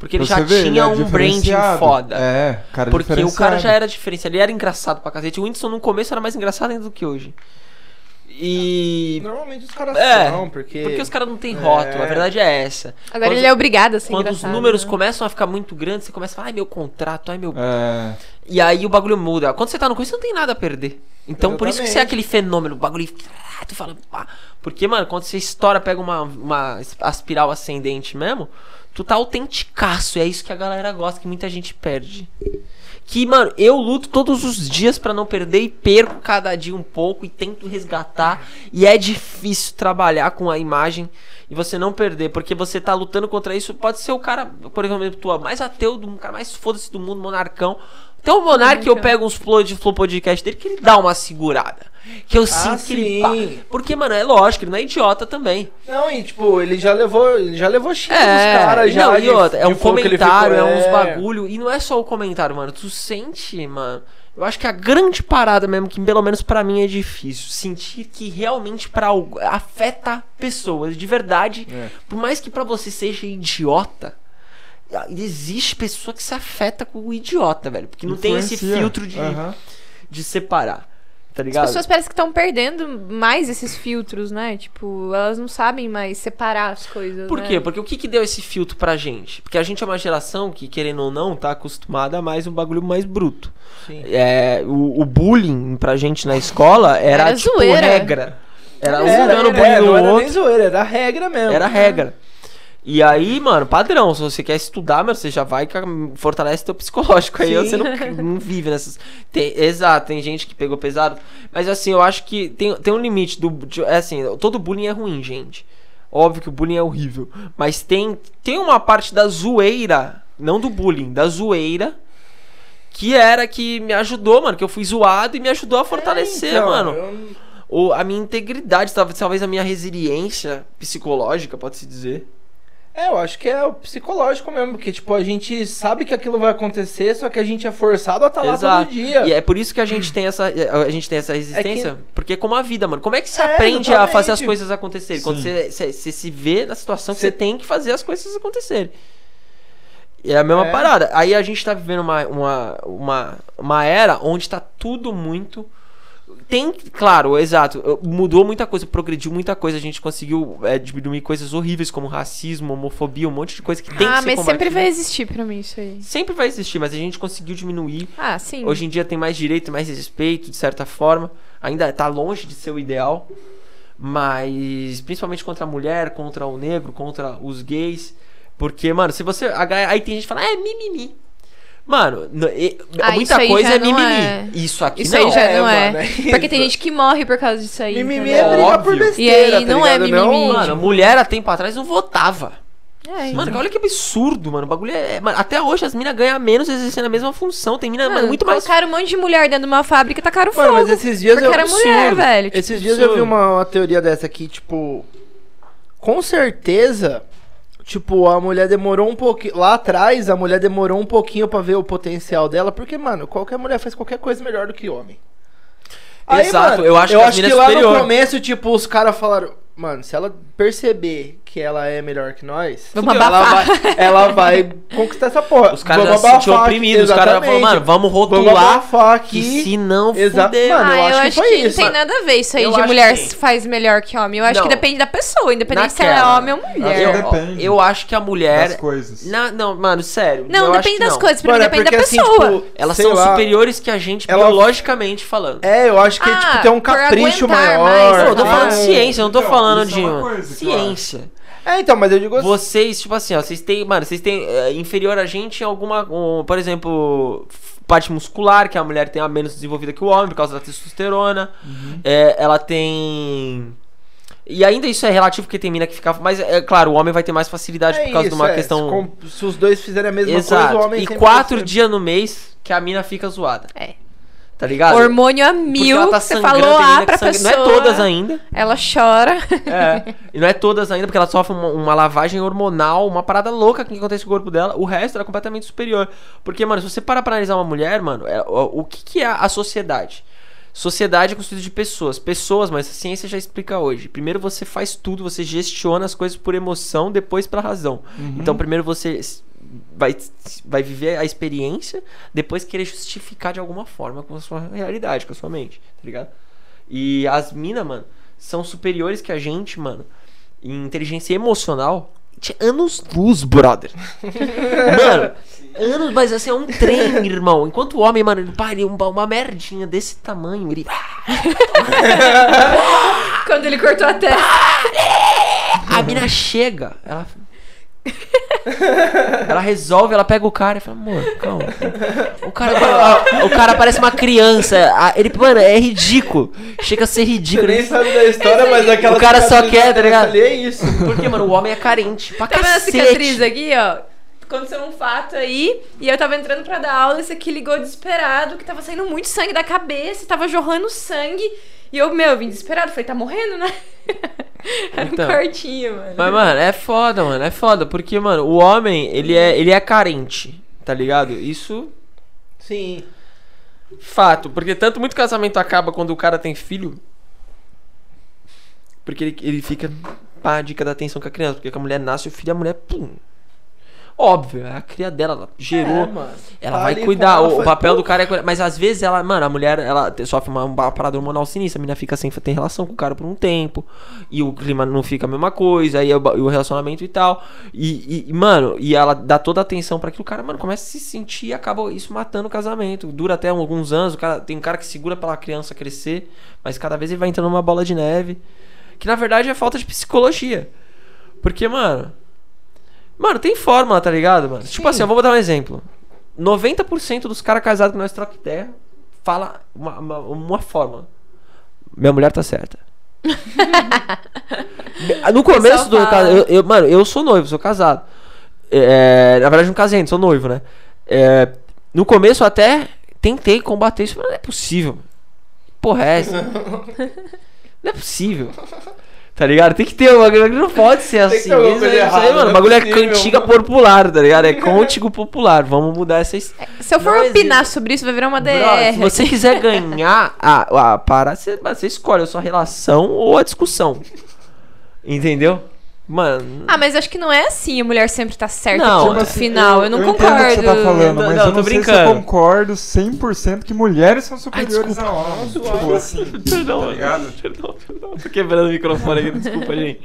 Porque ele Você já vê, ele tinha é um branding foda. É, cara Porque o cara já era diferente, ele era engraçado pra cacete. O Whindersson no começo era mais engraçado ainda do que hoje. E. Normalmente os caras É, são, porque. Porque os caras não têm rótulo, a verdade é essa. Agora Quando- ele é obrigado a ser Quando os números né? começam a ficar muito grandes, você começa a falar, ai meu contrato, ai meu. É. E aí o bagulho muda. Quando você tá no começo, você não tem nada a perder. Então por isso que você é Exatamente. aquele fenômeno, o bagulho. Tu fala, pá. Porque, mano, quando você estoura, pega uma, uma espiral ascendente mesmo, tu tá autenticaço. E é isso que a galera gosta, que muita gente perde. Que, mano, eu luto todos os dias pra não perder e perco cada dia um pouco e tento resgatar. E é difícil trabalhar com a imagem e você não perder, porque você tá lutando contra isso. Pode ser o cara, por exemplo, tu, mais ateu, do cara mais foda-se do mundo, monarcão. Até o monarca eu pego uns flow de flow podcast dele que ele dá uma segurada. Que eu sinto que ele. pá. sim. Porque, mano, é lógico, ele não é idiota também. Não, e tipo, ele já levou. Ele já levou X É, dos caras já. não, e outra, é um comentário, ficou- é uns é. bagulho. E não é só o comentário, mano. Tu sente, mano. Eu acho que a grande parada mesmo, que pelo menos pra mim é difícil, sentir que realmente para afeta pessoas de verdade. É. Por mais que pra você seja idiota, existe pessoa que se afeta com o idiota, velho. Porque não tem esse filtro de, Aham. de separar. Tá As ligado? pessoas parecem que estão perdendo mais esses filtros, né? Tipo, elas não sabem mais separar as coisas. Por né? quê? Porque o que, que deu esse filtro pra gente? Porque a gente é uma geração que, querendo ou não, tá acostumada a mais um bagulho mais bruto. Sim. É, o, o bullying pra gente na escola era, Era tipo zoeira. regra. Era um Era, dando era, bullying no não era nem outro. zoeira, era regra mesmo. Era regra. E aí, mano, padrão, se você quer estudar, meu, você já vai fortalece teu psicológico. Aí Sim. você não, não vive nessas. Tem- exato, tem gente que pegou pesado. Mas assim, eu acho que tem, tem um limite do. de- é assim, todo bullying é ruim, gente. Óbvio que o bullying é horrível. Mas tem, tem uma parte da zoeira, não do bullying, da zoeira. Que era que me ajudou, mano. Que eu fui zoado e me ajudou a fortalecer, então, mano eu- ou a minha integridade, talvez a minha resiliência psicológica, pode-se dizer. É, eu acho que é o psicológico mesmo, porque, tipo, a gente sabe que aquilo vai acontecer, só que a gente é forçado a estar lá todo dia. E é por isso que a gente tem essa, a gente tem essa resistência, porque é como a vida, mano. Como é que você É, aprende a fazer as exatamente. coisas acontecerem? Quando você, você, você se vê na situação que Você- você tem que fazer as coisas acontecerem. É a mesma É. parada. Aí a gente tá vivendo uma, uma, uma, uma era onde tá tudo muito. Tem, claro, exato. Mudou muita coisa, progrediu muita coisa. A gente conseguiu é, diminuir coisas horríveis como racismo, homofobia, um monte de coisa que tem ah, que ser mas sempre vai existir pra mim isso aí. Sempre vai existir, mas a gente conseguiu diminuir. Ah, sim. Hoje em dia tem mais direito, mais respeito, de certa forma. Ainda tá longe de ser o ideal. Mas principalmente contra a mulher, contra o negro, contra os gays. Porque, mano, se você. Aí tem gente que fala, ah, é mimimi. Mano, e- Ah, muita coisa é não mimimi. é. Isso aqui Isso não. aí já É, não é. mano, é Porque tem gente que morre por causa disso aí. Mimimi entendeu? é brigar por Óbvio. besteira, E aí tá não é ligado? mimimi. Mano, mulher há tempo atrás não votava. É, Mano, olha que absurdo, mano. O bagulho é. mano, até hoje as minas ganham menos exercendo a mesma função. Tem mina, mano, muito mais. Colocaram um monte de mulher dentro de uma fábrica e tacaram Mano, fogo. mas esses dias porque eu... era mulher, absurdo. velho. Tipo, Esses dias eu vi uma, uma teoria dessa aqui, tipo. Com certeza, tipo, a mulher demorou um pouquinho. Lá atrás, a mulher demorou um pouquinho pra ver o potencial dela, porque, mano, qualquer mulher faz qualquer coisa melhor do que homem. Aí, Exato, mano, eu acho eu que acho que é lá superior. no começo, tipo, os caras falaram, mano, se ela perceber que ela é melhor que nós, Vamos ela vai, ela vai conquistar essa porra. Os caras Vamos se sentiam abafar oprimidos. Os caras falaram, mano, vamos Vamos rotular abafar que se não fuder. Mano, ah, eu eu acho que acho foi que isso. não tem nada a ver isso aí Eu de mulher que- faz melhor que homem. Eu acho Não. que depende da pessoa, independente se ela é Naquela- homem ou mulher. que Eu, depende. eu acho que a mulher. das coisas. Na- não, mano, sério. Não, depende das não. coisas, pra mim Mano, é depende da porque, assim, pessoa. tipo, Elas são lá, superiores que a gente, Ela- biologicamente falando. É, eu acho que Ah, tipo, tem um capricho maior. Não, eu tô Ah. falando de ciência, eu não tô Então, falando é de. coisa ciência. É, então, mas eu digo assim. Vocês, tipo assim, ó, vocês têm. Mano, vocês têm é, inferior a gente em alguma. um, por exemplo, parte muscular, que a mulher tem a menos desenvolvida que o homem, por causa da testosterona. Uhum. É, ela tem. E ainda isso é relativo porque tem mina que fica. Mas é claro, o homem vai ter mais facilidade é por causa isso, de uma é, questão. Se, com- se os dois fizerem a mesma Exato. coisa, o homem e quatro dias no mês que a mina fica zoada. É. Tá ligado? Hormônio a mil, ela tá você falou tem A pra sangra- pessoa. Não é todas ainda. Ela chora. É. E não é todas ainda, porque ela sofre uma, uma lavagem hormonal, uma parada louca que acontece com o corpo dela. O resto era completamente superior. Porque, mano, se você parar pra analisar uma mulher, mano, é- o, o que, que é a sociedade? Sociedade é constituída de pessoas. Pessoas, mas a ciência já explica hoje. Primeiro você faz tudo, você gestiona as coisas por emoção, depois pela razão. Então, primeiro você vai, vai viver a experiência, depois querer justificar de alguma forma com a sua realidade, com a sua mente, tá ligado? E as minas, mano, são superiores que a gente, mano, em inteligência emocional. Anos luz, brother. mano, anos, mas assim, é um trem, irmão. Enquanto o homem, mano, ele pariu uma, uma merdinha desse tamanho, ele. Quando ele cortou a testa. A mina chega, ela. ela resolve, ela pega o cara e fala, amor, calma. O cara, o cara parece uma criança. a- Ele, mano, é ridículo. Chega a ser Você ridículo. nem sabe da história, mas aquela O cara só quer, tá ligado? É isso. Porque, mano, o homem é carente. Pra Tá vendo a cacete. cicatriz aqui, ó? Aconteceu um fato aí, e eu tava entrando pra dar aula, esse aqui ligou desesperado, que tava saindo muito sangue da cabeça, tava jorrando sangue. E eu, meu, eu vim desesperado, falei, tá morrendo, né? Era Então. um cortinho, mano. Mas, mano, é foda, mano. É foda. Porque, mano, o homem, ele é, ele é carente. Tá ligado? Isso. Sim. Fato. Porque tanto muito casamento acaba quando o cara tem filho. Porque ele, ele fica. Pá, dica da atenção com a criança. Porque a mulher nasce, o filho e a mulher. Pum. Óbvio, é a cria dela, ela gerou. É, mano. Ela Tá vai cuidar. ela, o, o papel do cara é cuidar. Mas às vezes ela, mano, a mulher, ela sofre uma, uma parada hormonal sinistra. A menina fica sem ter relação com o cara por um tempo. E o clima não fica a mesma coisa. Aí é o, e o relacionamento e tal. E, e- mano, e ela dá toda a atenção pra que o cara, mano, começa a se sentir e acaba isso matando o casamento. Dura até alguns anos. O cara, tem um cara que segura pela criança crescer. Mas cada vez ele vai entrando numa bola de neve. Que na verdade é falta de psicologia. Porque, mano. Mano, tem fórmula, tá ligado, mano? Tipo assim, eu vou botar um exemplo. 90% dos caras casados que nós troca ideia fala uma, uma, uma fórmula. Minha mulher tá certa. no começo do caso, eu, eu- mano, eu sou noivo, sou casado. É, na verdade, não casei ainda, sou noivo, né? É, no começo eu até tentei combater isso, mas não é possível. Porra, é essa? não é possível. Tá ligado? Tem que ter uma bagulho que não pode ser assim. Isso, aí- errada, mano, o é bagulho é possível, cantiga mano. popular, tá ligado? É cântico popular. Vamos mudar essa his- Se eu for Não opinar existe. sobre isso, vai virar uma DR. se você quiser ganhar a, a parada, você, você escolhe a sua relação ou a discussão. Entendeu? Mano. Ah, mas acho que não é assim, a mulher sempre tá certa Não, tipo assim, final. Eu, não entendo concordo. o que você tá falando, mas não, eu tô não sei se eu concordo 100% que mulheres são superiores desculpa. a homens. Tipo assim, Perdão, tá ligado? perdão, perdão. Tô quebrando o microfone aqui, desculpa, gente.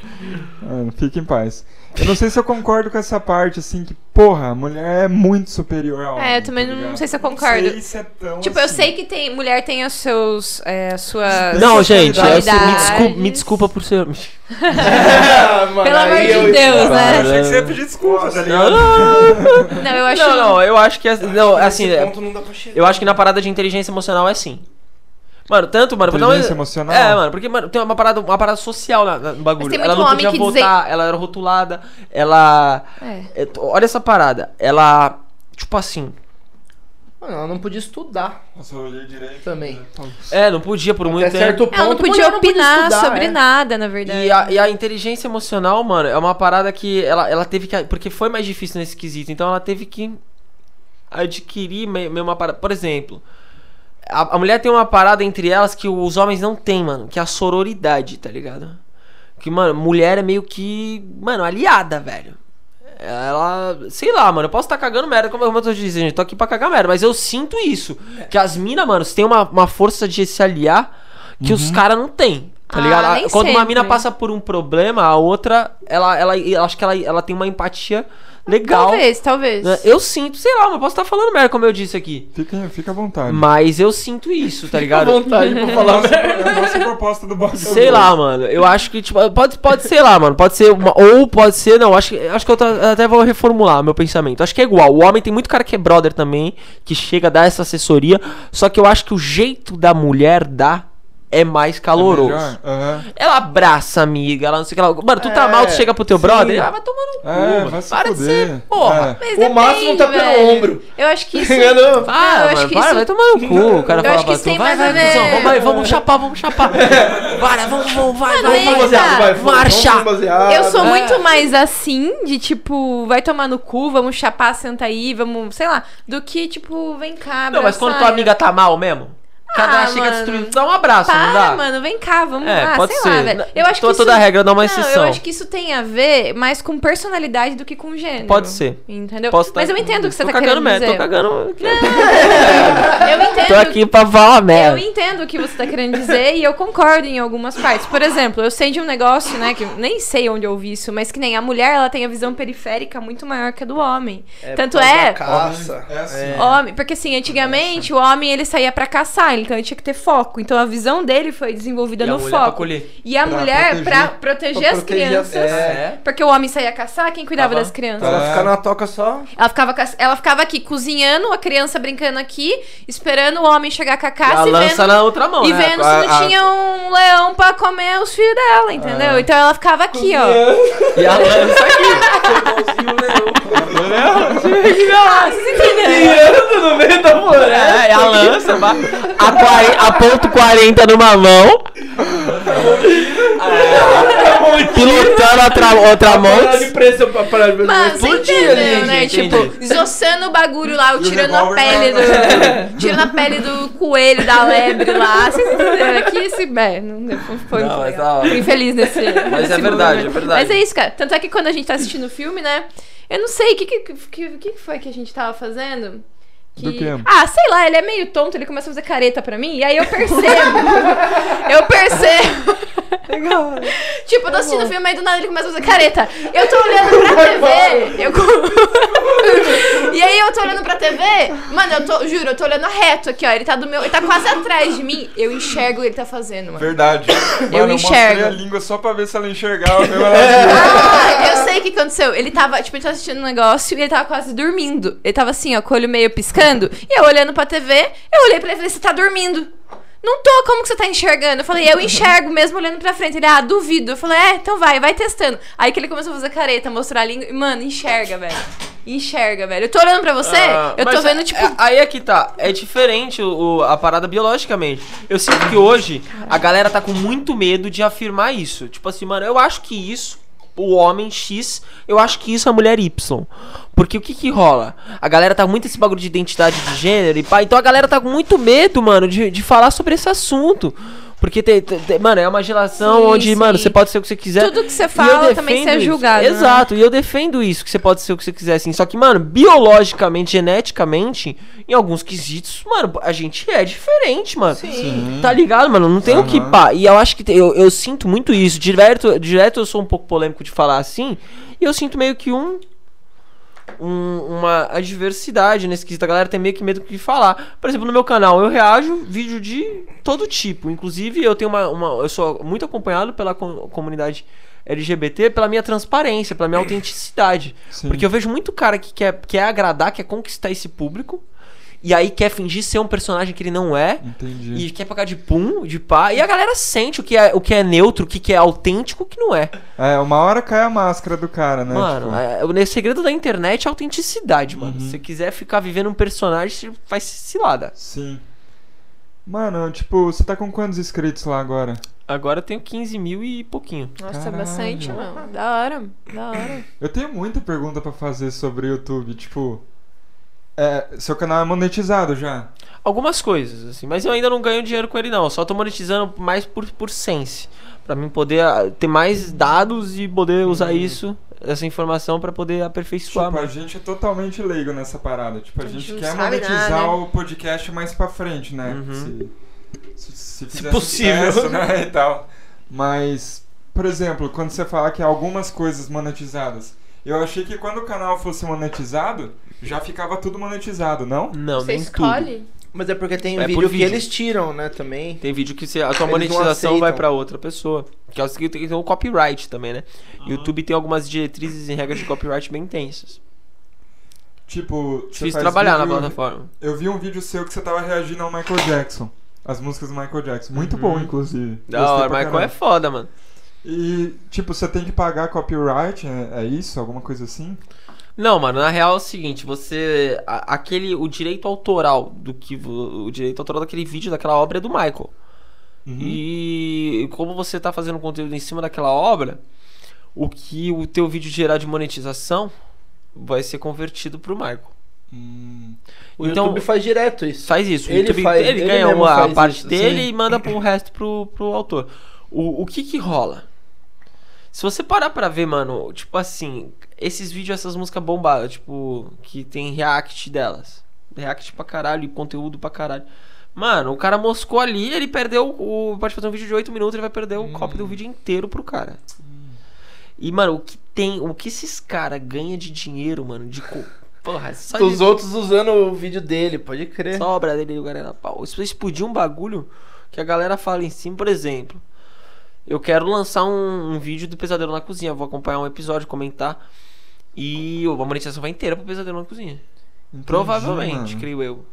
Mano, fique em paz. Eu não sei se eu concordo com essa parte, assim, que, porra, a mulher é muito superior ao homem. É, eu também tá não sei se eu concordo. Não sei se é tão Tipo, eu assim. sei que tem mulher tem os seus. É, as suas. Não, gente, eu- me, desculpa, me desculpa por ser. Mano, Pelo amor de eu- Deus, Eu né? achei que você ia pedir desculpa, tá Não, ligado? não, Não, eu acho. não, não, eu acho que. Não, assim, Nesse é- ponto não dá pra chegar. eu acho que na parada de inteligência emocional é sim. Mano, tanto, mano, Inteligência ex- emocional? É, mano, porque, mano, tem uma parada, uma parada social na, na- no bagulho. Mas tem ela muito não homem podia que votar, ela era rotulada, ela. É. É, Olha essa parada. Ela. Tipo assim. Mano, ela não podia estudar Nossa, eu olhei direito. também. É, não podia por muito Até certo tempo. ponto, Ela não podia opinar estudar, sobre é. nada, na verdade. E a, e a inteligência emocional, mano, é uma parada que ela, ela teve que. Porque foi mais difícil nesse quesito. Então ela teve que adquirir me- meio uma parada. Por exemplo, A, a mulher tem uma parada entre elas que os homens não têm, mano. Que é a sororidade, tá ligado? Que, mano, mulher é meio que. Mano, aliada, velho. Ela. Sei lá, mano. Eu posso estar cagando merda, como eu tô dizendo. Eu tô aqui pra cagar merda. Mas eu sinto isso. Que as minas, mano, têm uma, uma força de se aliar que os caras não têm. Tá Ah, ligado? nem Quando uma sempre. mina passa por um problema, a outra, ela, ela, eu acho que ela, ela tem uma empatia legal. Talvez, talvez. né? Eu sinto, sei lá, mas posso estar falando merda, como eu disse aqui. Fica, fica à vontade. Mas eu sinto isso, tá À ligado? vontade pra falar. É a nossa proposta do bagulho. Sei lá, mano. Eu acho que, tipo, pode, pode ser lá, mano. Pode ser uma. Ou pode ser, não. Acho que, acho que eu tô- até vou reformular meu pensamento. Acho que é igual. O homem tem muito cara que é brother também, que chega a dar essa assessoria. Só que eu acho que o jeito da mulher dar é mais É caloroso. melhor? Aham. ela abraça a amiga, ela não sei o que lá. Mano, tu tá É, mal, tu chega pro teu sim. brother, ah, vai tomar no cu. É, mano. vai se Para de fuder. ser, porra. Mas O máximo tá pelo ombro. Eu acho que isso. Não, eu Para, acho mano, que para, isso- vai tomar no cu. O cara Eu fala pra tu, tem vai, mais vai, a ver- cuzão, vamos aí, vamos chapar, vamos chapar. Bora, vamos, vamos, vai, Mano, vai, vai. baseado, vai, Marcha. Eu sou É. muito mais assim, de tipo, vai tomar no cu, vamos chapar, senta aí, vamos, sei lá, do que tipo, vem cá, Não, mas quando tua amiga tá mal mesmo, cada Ah, chega mano. destruindo, dá um abraço, não Para, dá? mano, vem cá, vamos É, lá, pode sei ser. lá, velho. Eu acho que Toda- isso... toda regra dá uma Não, exceção. eu acho que isso tem a ver mais com personalidade do que com gênero. Pode ser. Entendeu? Posso Mas tá- eu entendo o que você tô tá cagando querendo merda, dizer. Tô cagando. Eu entendo. Tô aqui pra falar Eu merda. entendo o que você tá querendo dizer e eu concordo em algumas partes. Por exemplo, eu sei de um negócio, né, que eu nem sei onde eu ouvi isso, mas que nem a mulher, ela tem a visão periférica muito maior que a do homem. Tanto por causa é, Caça. É assim. Homem, porque assim, antigamente o homem ele saía pra caçar, então ele tinha que ter foco. Então a visão dele foi desenvolvida E a no foco. colher. E a Pra mulher proteger. pra proteger Pra as proteger as- crianças. é. Porque o homem saía caçar, quem cuidava Tava- das crianças? Ela É. fica na toca só. Ela ficava, ca- ela ficava aqui cozinhando, a criança brincando aqui, esperando o homem chegar com a E caça a e lança vendo, na outra mão, e né? vendo A- se não a- tinha um leão pra comer os filhos dela, entendeu? Então ela ficava aqui, ó. E a lança aqui. Ah, vocês entenderam? no meio da floresta. É, e a lança, pá. A, quare- a ponto 40 numa mão. Pilotando a outra, outra mão. Mas você entendeu, ali, né? gente, Tipo, desossando o bagulho lá, o tirando a pele do. tirando a pele do coelho, da lebre lá. Vocês entenderam? Aqui esse. É, não deu- foi, foi Não. Fui infeliz nesse. Mas nesse é verdade, momento. é verdade. Mas é isso, cara. Tanto é que quando a gente tá assistindo o filme, né? Eu não sei, o que, que, que, que foi que a gente tava fazendo? Que... Quê? Ah, sei lá, ele é meio tonto, ele começa a fazer careta pra mim, e aí eu percebo. eu percebo. Legal. Tipo, eu tô assistindo o filme, aí do nada ele começa a fazer careta. Eu tô olhando pra TV. Eu... e aí eu tô olhando pra TV. Mano, eu tô, juro, eu tô olhando reto aqui, ó. Ele tá do meu. Ele tá quase atrás de mim. Eu enxergo o que ele tá fazendo, mano. Verdade. Mano, eu enxergo. mostrei a língua só pra ver se ela enxergava. Meu. Ah, eu sei o que aconteceu. Ele tava, tipo, ele tava assistindo um negócio e ele tava quase dormindo. Ele tava assim, ó, com o olho meio piscando. E eu olhando pra TV, eu olhei pra ele e falei, você tá dormindo. Não tô, como que você tá enxergando? Eu falei, eu enxergo mesmo olhando pra frente. Ele, ah, duvido. Eu falei, é, então vai, vai testando. Aí que ele começou a fazer careta, mostrar a língua. E, mano, enxerga, velho. Enxerga, velho. Eu tô olhando pra você, Ah, eu tô vendo, é- tipo. é- aí é que tá. É diferente o, o- a parada biologicamente. Eu sinto que hoje a galera tá com muito medo de afirmar isso. Tipo assim, mano, eu acho que isso, o homem X, eu acho que isso é a mulher Y. Porque o que que rola? A galera tá muito esse bagulho de identidade de gênero e pá. Então a galera tá com muito medo, mano, de, de falar sobre esse assunto. Porque, tem, tem- tem- mano, é uma geração Sim, onde, sim. mano, você pode ser o que você quiser. Tudo que você E eu fala também ser isso. julgado. né? Exato, e eu defendo isso, que você pode ser o que você quiser, assim. Só que, mano, biologicamente, geneticamente, em alguns quesitos, mano, a gente é diferente, mano. Sim. Tá ligado, mano? Não tem o que pá. E eu acho que tem- eu, eu sinto muito isso. Direto, direto eu sou um pouco polêmico de falar assim. E eu sinto meio que um. Um- uma adversidade nesse quesito. A galera tem meio que medo de falar. Por exemplo, no meu canal eu reajo vídeo de todo tipo. Inclusive, eu tenho uma. uma- eu sou muito acompanhado pela com- comunidade LGBT pela minha transparência, pela minha autenticidade. Sim. Porque eu vejo muito cara que quer, quer agradar, quer conquistar esse público. E aí quer fingir ser um personagem que ele não é. Entendi. E quer pagar de pum, de pá. E a galera sente o que é, o que é neutro, o que, é autêntico, o que não é. É, uma hora cai a máscara do cara, né? mano, tipo, é, o segredo da internet é a autenticidade, mano. Uhum. Se você quiser ficar vivendo um personagem, você faz cilada. Sim. Mano, tipo, você tá com quantos inscritos lá agora? Agora eu tenho 15 mil e pouquinho. Nossa, Caralho. bastante, mano. Da hora, da hora. Eu tenho muita pergunta pra fazer sobre o YouTube, tipo. É, seu canal é monetizado já? algumas coisas, assim. Mas eu ainda não ganho dinheiro com ele, não. Eu só tô monetizando mais por, por sense. Pra mim poder ah, ter mais dados e poder usar isso, essa informação, pra poder aperfeiçoar. Tipo, a gente é totalmente leigo nessa parada. Tipo, a, A gente gente quer monetizar nada, né? o podcast mais pra frente, né? Uhum. Se, se, se fizer possível. sucesso, né? E tal. Mas, por exemplo, quando você fala que há algumas coisas monetizadas, eu achei que quando o canal fosse monetizado, já ficava tudo monetizado, não? Não, Você nem tudo. escolhe? Mas é porque tem É por vídeo que vídeo. eles tiram, né, também. Tem vídeo que você, a tua monetização vai pra outra pessoa. Que é o seguinte, tem o copyright também, né? YouTube tem algumas diretrizes e regras de copyright bem intensas. Tipo, você Difícil trabalhar na vídeo- plataforma. Eu vi um vídeo seu que você tava reagindo ao Michael Jackson. As músicas do Michael Jackson. Muito Uhum. bom, inclusive. Da hora, Michael é caramba. foda, mano. E, tipo, você tem que pagar copyright, é, é isso? Alguma coisa assim? Não, mano, na real é o seguinte, você. a- aquele. O direito autoral do que. O direito autoral daquele vídeo, daquela obra é do Michael. Uhum. E como você tá fazendo conteúdo em cima daquela obra, o que o teu vídeo gerar de monetização vai ser convertido pro Michael. Hum, O Então- YouTube faz direto isso. Faz isso. O Ele YouTube, faz- ele ele ganha uma, a parte isso, dele sim. e manda pro resto pro, pro autor. O, o que que rola? Se você parar pra ver, mano, tipo assim, esses vídeos, essas músicas bombadas, tipo, que tem react delas. React pra caralho e conteúdo pra caralho. Mano, o cara moscou ali, ele perdeu o. Pode fazer um vídeo de 8 minutos, ele vai perder o copy do vídeo inteiro pro cara. E, mano, o que tem. O que esses caras ganham de dinheiro, mano, de. co- Porra, só de- Os outros usando o vídeo dele, pode crer. só a obra dele e o galera pau. Se você explodir um bagulho que a galera fala em cima, por exemplo, eu quero lançar um, um vídeo do Pesadelo na Cozinha, vou acompanhar um episódio, comentar. E a monetização vai inteira pro Pesadelo na Cozinha. entendi, Provavelmente, mano. creio eu.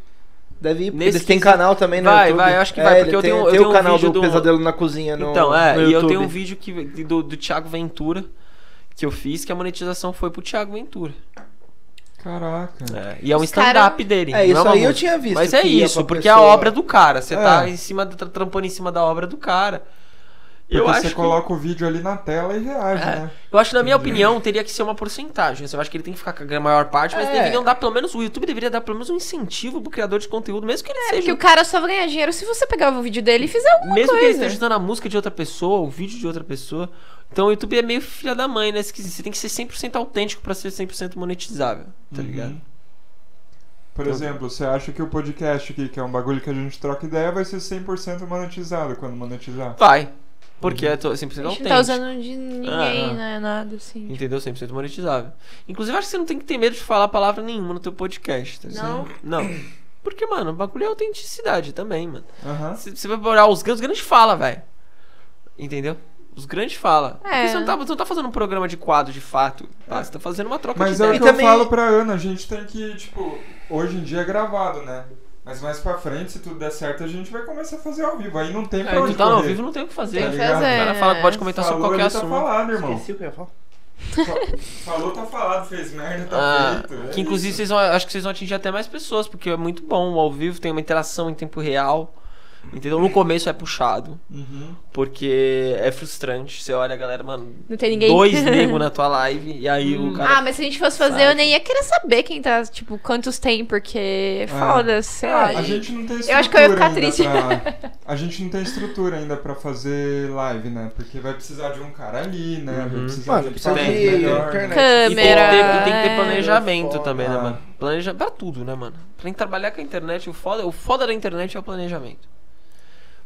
Deve ir, Nesse eles têm canal também no Vai, YouTube. vai, eu acho que É, vai, porque eu tem, tenho- eu tem tenho o um canal vídeo do do- Pesadelo na Cozinha no então, é, no e eu tenho um vídeo que, do, do Thiago Ventura que eu fiz, que a monetização foi pro Thiago Ventura. Caraca. É, e é um Os cara- stand-up dele. É, isso não uma aí eu tinha visto. Mas é isso, porque é a pessoa- obra do cara. Você É. tá em cima, da- trampando em cima da obra do cara. Porque Eu você acho que- coloca o vídeo ali na tela e reage, É. né? Eu acho, na minha opinião, teria que ser uma porcentagem. Eu acho que ele tem que ficar com a maior parte, mas É. deveriam dar pelo menos. O YouTube deveria dar pelo menos um incentivo pro criador de conteúdo, mesmo que ele Porque seja. o cara só vai ganhar dinheiro se você pegar o vídeo dele e fizer alguma Mesmo que ele coisa. esteja usando a música de outra pessoa, o vídeo de outra pessoa. Então o YouTube é meio filha da mãe, né? Você tem que ser 100% autêntico pra ser 100% monetizável, tá Uhum. ligado? Por exemplo, você acha que o podcast aqui, que é um bagulho que a gente troca ideia, vai ser 100% monetizado quando monetizar? Vai. Porque é to- 100% A gente autêntico. não tá usando de ninguém, Ah, ah. né? Nada assim. Entendeu? 100% monetizável. Inclusive, acho que você não tem que ter medo de falar palavra nenhuma no teu podcast. Tá Não? ligado? Não. Porque, mano, o bagulho é autenticidade também, mano. Você vai olhar os grandes, os grandes fala, velho. Entendeu? Os grandes fala. É. Porque Você não, tá, você não tá fazendo um programa de quadro de fato. tá? Você tá fazendo uma troca Mas de é o que E também- eu falo pra Ana, a gente tem que, tipo, hoje em dia é gravado, né? Mas mais pra frente, se tudo der certo, a gente vai começar a fazer ao vivo. Aí não tem pra É, onde tá ao vivo, não tem o que fazer. Ligado? fazer. O cara fala que pode comentar Falou, sobre qualquer tá assunto. falado, irmão. Esqueci o que eu ia falar. Fa- Falou, tá falado. Fez merda, tá Ah, feito. É que inclusive isso. vocês vão, acho que vocês vão atingir até mais pessoas, porque é muito bom. O ao vivo tem uma interação em tempo real. Entendeu? No começo é puxado, Uhum. porque é frustrante. Você olha a galera, mano, Não tem ninguém. dois negros na tua live, e aí o cara. Ah, mas se a gente fosse fazer, Sabe? eu nem ia querer saber quem tá, tipo, quantos tem, porque foda-se, sei lá. A gente não tem estrutura Eu acho que eu ia ficar ainda triste. pra- A gente não tem estrutura ainda pra fazer live, né? Porque vai precisar de um cara ali, né? Vai Uhum. precisar Mano, de de equipamento melhor, né? E tem, que Câmera. ter, e tem que ter é. planejamento Foda. também, né, mano? Planeja pra tudo, né, mano? Pra trabalhar com a internet, o foda, o foda da internet é o planejamento.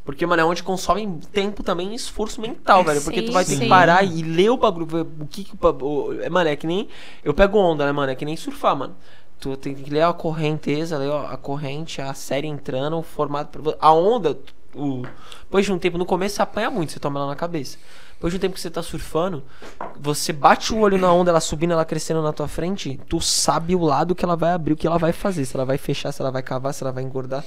Porque, mano, é onde consome tempo também e esforço mental, velho. Porque tu vai ter Sim, que sim. parar e ler o bagulho. O que que. o- é, Mano, é que nem. Eu pego onda, né, mano? É que nem surfar, mano. Tu tem que ler a correnteza, ler a corrente, a série entrando, o formato. A onda, o... depois de um tempo, no começo você apanha muito, você toma ela na cabeça. Depois de um tempo que você tá surfando, você bate o olho na onda, ela subindo, ela crescendo na tua frente, tu sabe o lado que ela vai abrir, o que ela vai fazer. Se ela vai fechar, se ela vai cavar, se ela vai engordar.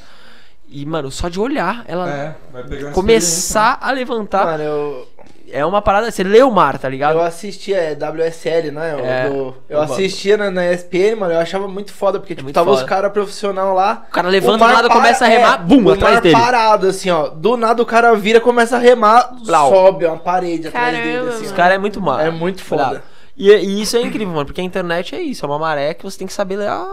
E, mano, só de olhar, ela É, vai pegando começar a levantar. Mano, eu, É uma parada. Você lê o mar, tá ligado? eu assistia é, WSL, né? o É, do- eu assistia na, na ESPN, mano, eu achava muito foda, porque tipo, muito tava os foda. caras profissional lá. O cara levanta o do nada, para- começa a remar, bum, o atrás dele. parado, assim, ó. Do nada o cara vira, começa a remar, Blau. sobe uma parede atrás dele, Caramba, assim. Esse cara é muito mal. É muito foda. E, e isso é incrível, mano, porque a internet é isso, é uma maré que você tem que saber ler a,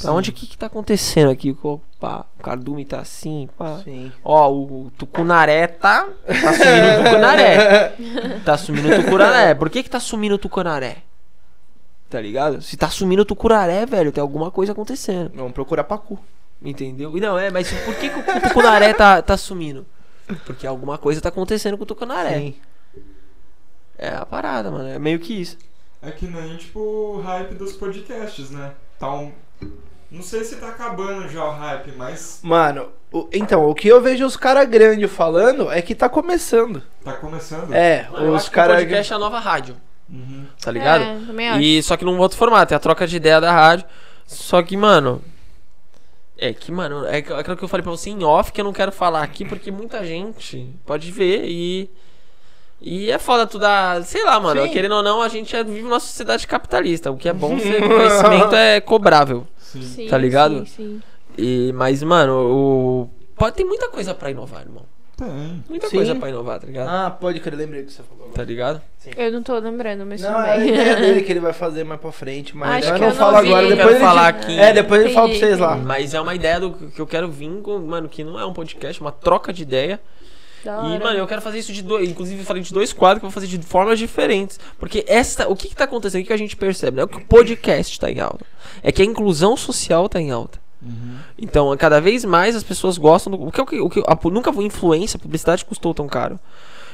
Pra onde que, que tá acontecendo aqui? Opa, o Cardume tá assim, pá. Sim. Ó, o Tucunaré tá. Tá sumindo o Tucunaré. Tá sumindo o Tucunaré. Por que que tá sumindo o Tucunaré? Tá ligado? Se tá sumindo o Tucunaré, velho, tem alguma coisa acontecendo. Vamos procurar pacu. Entendeu? E não, é, mas por que, que o Tucunaré tá, tá sumindo? Porque alguma coisa tá acontecendo com o Tucunaré. Sim. É a parada, mano. É meio que isso. É que nem, tipo, o hype dos podcasts, né? Tá um... Não sei se tá acabando já o hype, mas Mano, o- então, o que eu vejo os caras grandes falando é que tá começando. tá começando. É, Eu os que o caras. podcast é a nova rádio, Uhum. tá ligado? É, também acho. E só que num outro formato, é a troca de ideia da rádio. Só que, mano. É que, mano, é aqu- aquilo que eu falei pra você em off que eu não quero falar aqui porque muita gente pode ver e. E é foda tu dar. Sei lá, mano. Sim. Querendo ou não, a gente é- vive numa sociedade capitalista. O que é bom ser conhecimento é cobrável. Sim. Sim, tá ligado? Sim, sim. E, mas, mano, o. Pode ter muita coisa pra inovar, irmão. Tem. Muita Sim. coisa pra inovar, tá ligado? Ah, pode crer, lembrei que você falou. Tá ligado? Eu não tô lembrando, mas Não, é a ideia dele que ele vai fazer mais pra frente, mas Acho eu que não eu não falo vi. agora. Depois ele falar aqui. É, depois ele fala pra vocês lá. Mas é uma ideia do que eu quero vir com, mano, que não é um podcast, uma troca de ideia. E, mano, eu quero fazer isso de dois. Inclusive, eu falei de dois quadros que eu vou fazer de formas diferentes. Porque essa. O que, que tá acontecendo? O que, que a gente percebe? Não é que o podcast tá em alta. É que a inclusão social tá em alta. Uhum. Então, cada vez mais as pessoas gostam do. O que, é o que, o que a, nunca a influência, a publicidade custou tão caro.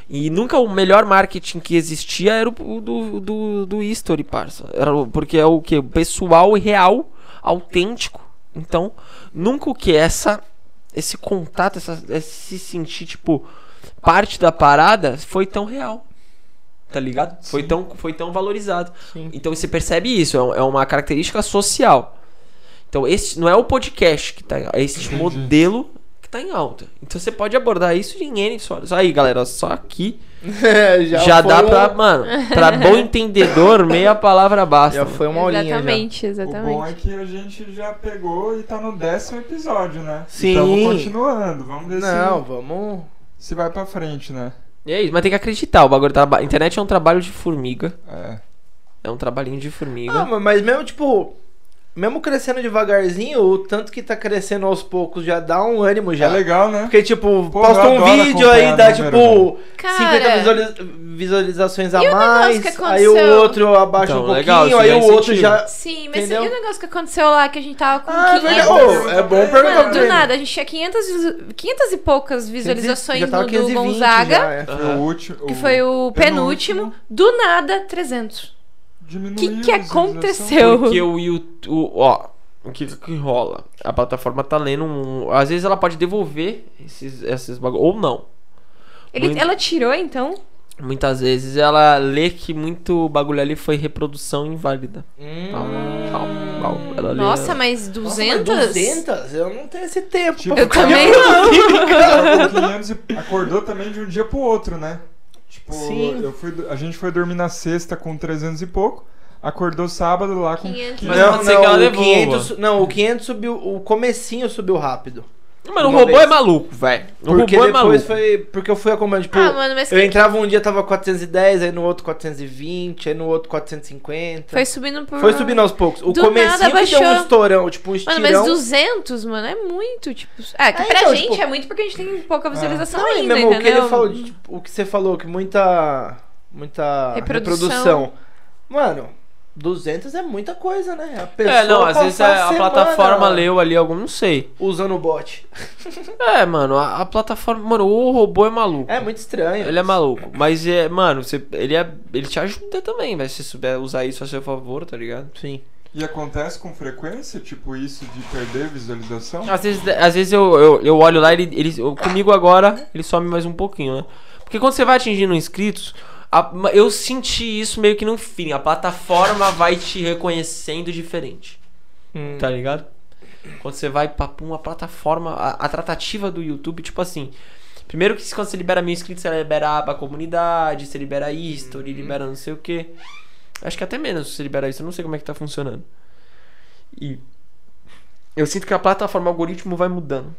E nunca o melhor marketing que existia era o, do, do, do history, parça. Era, porque é o que? O pessoal real, autêntico. Então, nunca o que? Essa. Esse contato, essa, esse se sentir, tipo, parte da parada foi tão real. Tá ligado? Foi tão, foi tão valorizado. Sim. Então você percebe isso, é um- é uma característica social. Então esse não é o podcast que tá em alta, é esse modelo que tá em alta. Então você pode abordar isso em N histórias. Aí, galera, só aqui já, foi dá um- pra, mano, pra bom entendedor, meia palavra basta. Já foi uma aulinha. já. Exatamente, O exatamente. bom é que a gente já pegou e tá no décimo episódio, né? Sim. Estamos continuando. Vamos ver Não, vamos. Se, vai pra frente, né? E é isso, mas tem que acreditar, o bagulho a internet é um trabalho de formiga. É. É um trabalhinho de formiga. Ah, mas mesmo, tipo, mesmo crescendo devagarzinho, o tanto que tá crescendo aos poucos já dá um ânimo já. É legal, né? Porque, tipo, Pô, posta um vídeo aí, dá, tipo, Cara, 50 visualiza- visualizações a E mais, que aí o outro abaixa Então, um pouquinho, legal, isso aí o outro já... Sim, mas Entendeu? e o negócio que aconteceu lá que a gente tava com Ah, é 500... verdade. Ô, é bom perguntar Mano, pra do nada, a gente tinha 500, visu- 500 e poucas visualizações Já no do 520 Gonzaga, já, é. Foi o último. que foi o penúltimo. Do nada, 300. Diminuiu O que, que aconteceu? Porque o YouTube. Ó, o que que rola? A plataforma tá lendo um. Às vezes ela pode devolver esses, esses bagulho. Ou não. Ele, Muito- ela tirou, então? Muitas vezes ela lê que muito bagulho ali foi reprodução inválida. Hum. Pau, pau, pau. Ela lê- Nossa, mas Nossa, 200? mas 200? Eu não tenho esse tempo. Tipo, Eu também olhando. Cara, o 500 e acordou também de um dia pro outro, né? Tipo, Sim. Eu fui, a gente foi dormir na sexta com 300 e pouco, acordou sábado lá com 500. Mas não, pode ser que ela não, o devolva. 500, su- não, o 500 subiu, o comecinho subiu rápido. Mano, o robô vez. é maluco, velho. O Porque robô é depois maluco. foi, porque eu fui acompanhando, tipo, Ah, mano, mas eu que- entrava um dia tava 410, aí no outro 420, aí no outro 450. Foi subindo por... Foi subindo aos poucos. O Do comecinho nada que deu um baixou. estourão, tipo um estirão. Mano, mas 200, mano, é muito, tipo... Ah, que É, pra então, gente tipo- é muito porque a gente tem pouca visualização Não, e ainda, mesmo o que ele falou, de, tipo, o que você falou, que muita muita Reprodução. reprodução. Mano, 200 é muita coisa, né? A pessoa É, não, às vezes a, a semana plataforma leu ali algum, não sei. usando o bot. É, mano, a, a plataforma. Mano, o robô é maluco. É muito estranho. Ele é maluco. Mas é, mano, você, ele, é, ele te ajuda também, velho. Se você souber usar isso a seu favor, tá ligado? Sim. E acontece com frequência, tipo isso de perder visualização? Às vezes, às vezes eu, eu, eu olho lá, ele, ele comigo agora, ele some mais um pouquinho, né? Porque quando você vai atingindo inscritos, a- eu senti isso meio que no fim. A plataforma vai te reconhecendo diferente, Hum. tá ligado? Quando você vai pra uma plataforma, a, a tratativa do YouTube, tipo assim. Primeiro que quando você libera mil inscritos, você libera a aba comunidade, você libera history, libera não sei o que. Acho que até menos se você libera isso, eu não sei como é que tá funcionando. E eu sinto que a plataforma, o algoritmo vai mudando.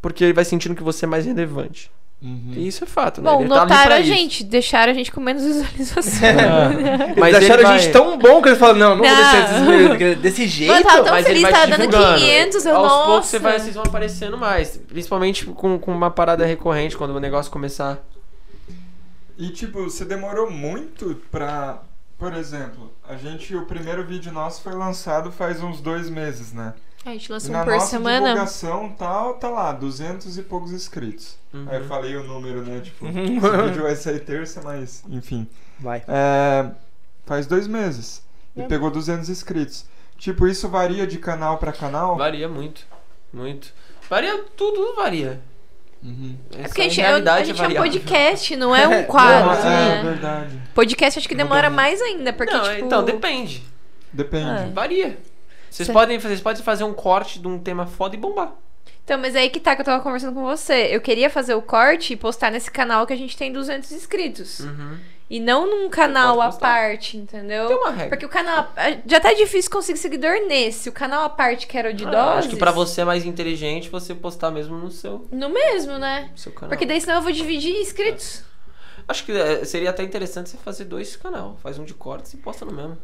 Porque ele vai sentindo que você é mais relevante. Uhum. E isso é fato, né? Bom, Ele tá notaram pra a isso. gente, deixaram a gente com menos visualização. É. Eles Mas ele acharam a vai- gente tão bom que eles falaram, não, não, vou Não. deixar esses meninos desse jeito. Mano, tava tão Mas ele feliz, vai tava dando divulgando. 500, eu, Aos nossa. poucos você vai, vocês vão aparecendo mais. Principalmente com, com uma parada recorrente, quando o negócio começar. E tipo, você demorou muito pra. Por exemplo, a gente. O primeiro vídeo nosso foi lançado faz uns dois meses, né? A gente E lança na um por nossa semana. divulgação tal, tá lá, 200 e poucos inscritos. Uhum. Aí eu falei o número, né? Tipo, esse vídeo vai sair terça, mas enfim. Vai. É, faz dois meses. E É. pegou 200 inscritos. Tipo, isso varia de canal pra canal? Varia muito. Muito. Varia, tudo, varia. Uhum. É porque a gente, realidade a gente é um variável. podcast, não é um É, quadro, é, né? verdade. Podcast acho que demora mais ainda, porque, Não, tipo... então, depende. Depende. É. Varia. Vocês Sim. podem, vocês podem fazer um corte de um tema foda e bombar. Então, mas aí que tá que eu tava conversando com você. Eu queria fazer o corte e postar nesse canal que a gente tem 200 inscritos. Uhum. E não num canal à parte, entendeu? Tem uma regra. Porque o canal. Já tá difícil conseguir seguidor nesse. O canal à parte, que era o de Ah, doses. acho que pra você é mais inteligente você postar mesmo no seu, No mesmo, né? no seu canal. Porque daí senão eu vou dividir inscritos. Acho que é, seria até interessante você fazer dois canal. Faz um de cortes e posta no mesmo.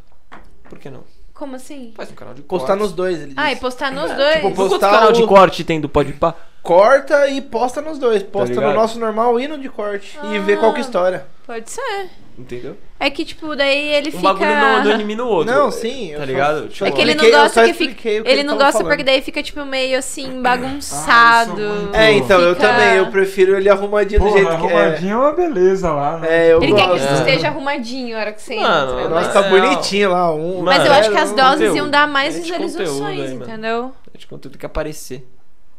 Por que não? Como assim? Faz um canal de Postar nos dois, ele Ah, e disse. postar nos dois. tipo, Quanto postar canal de o- corte tem do Podpah? Corta e posta nos dois. Posta no ligado? nosso normal e no de corte. E Ah. vê qual que é a história. Pode ser. Entendeu? É que, tipo, daí ele Um fica. bagulho não, não elimina o outro. Não, sim. eu Tá ligado? só Tipo, É que ele não eu gosta que fica. expliquei o que Ele não gosta falando. porque daí fica, tipo, meio assim, bagunçado. Ah, eu sou muito- É, então, eu Fica- também. Eu prefiro ele arrumadinho do Porra, jeito que é. arrumadinho é uma beleza lá, né? É, eu Ele quer que gosto. isso É. esteja arrumadinho a hora que você Mano, entra. Nossa, Mas, tá É, bonitinho lá. Um, mas eu Mano, acho que as é doses conteúdo. iam dar mais É de conteúdo visualizações, mano. entendeu? É de conteúdo que aparecer.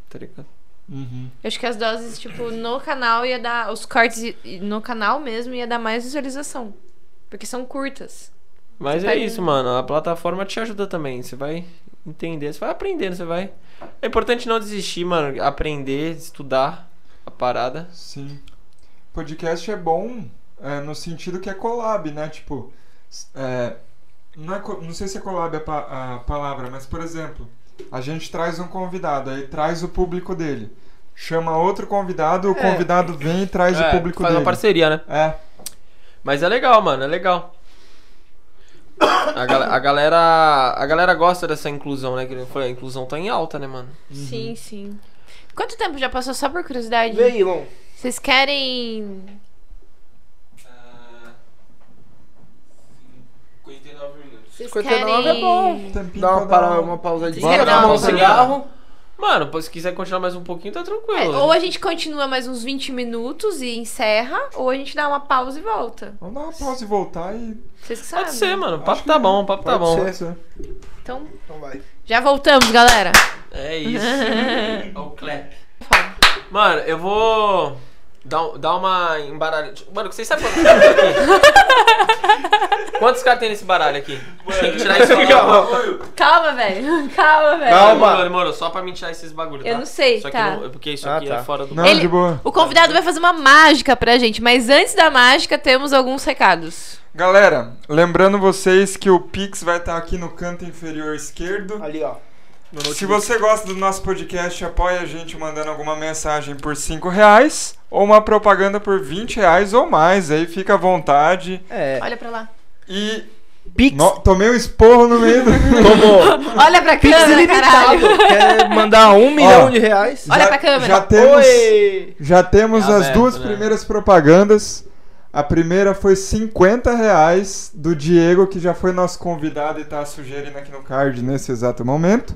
Tá ligado? Uhum. Eu acho que as doses, tipo, no canal ia dar. Os cortes no canal mesmo ia dar mais visualização. Porque são curtas. Mas Você é isso, mano. A plataforma te ajuda também. Você vai entender, você vai aprendendo, você vai. É importante não desistir, mano. Aprender, estudar a parada. Sim. Podcast é bom é, no sentido que é collab, né? Tipo, é, não, é não sei se é collab a, a palavra, mas por exemplo, a gente traz um convidado, aí traz o público dele. Chama outro convidado, o É. convidado vem e traz o É, público faz dele. uma parceria, né? É. Mas é legal, mano, é legal. A, gal- a galera. A galera gosta dessa inclusão, né? Que eu falei, a inclusão tá em alta, né, mano? Sim, sim. Quanto tempo já passou, só por curiosidade? Lon. Vocês querem. 59 minutos. Vocês 59 querem... é bom. Tempinho Dá uma, para, um- uma pausadinha, querem dar um cigarro. Mano, se quiser continuar mais um pouquinho, tá tranquilo. É, ou a gente continua mais uns 20 minutos e encerra, ou a gente dá uma pausa e volta. Vamos dar uma pausa e voltar e. Vocês que sabem. Pode ser, mano. O papo tá bom, o papo tá bom. ser. Pode ser. Então, Então vai. já voltamos, galera. É isso. Olha o clap. Mano, eu vou um- dar uma embaralhada. Mano, vocês sabem quantos caras tem aqui? Quantos caras tem nesse baralho aqui? Tem que tirar isso aqui, ó. Calma, velho. Calma, velho. Calma. Mano, demorou, só pra me tirar esses bagulhos, tá? Eu não sei, Só que tá. não- é porque isso Ah, aqui tá. é fora do... Não, Ele- de boa. O convidado vai fazer uma mágica pra gente, mas antes da mágica temos alguns recados. Galera, lembrando vocês que o Pix vai estar aqui no canto inferior esquerdo. Ali, ó. No Se você gosta do nosso podcast, apoia a gente mandando alguma mensagem por 5 reais ou uma propaganda por 20 reais ou mais. Aí fica à vontade. É. Olha pra lá. E. Pix. No- tomei um esporro no meio do. Tomou. Olha pra Pix câmera, caralho. Quer mandar um milhão de reais? Olha pra câmera. Já temos, Oi! já temos É as aberto, duas né? primeiras propagandas. A primeira foi 50 reais do Diego, que já foi nosso convidado e tá sugerindo aqui no card nesse exato momento.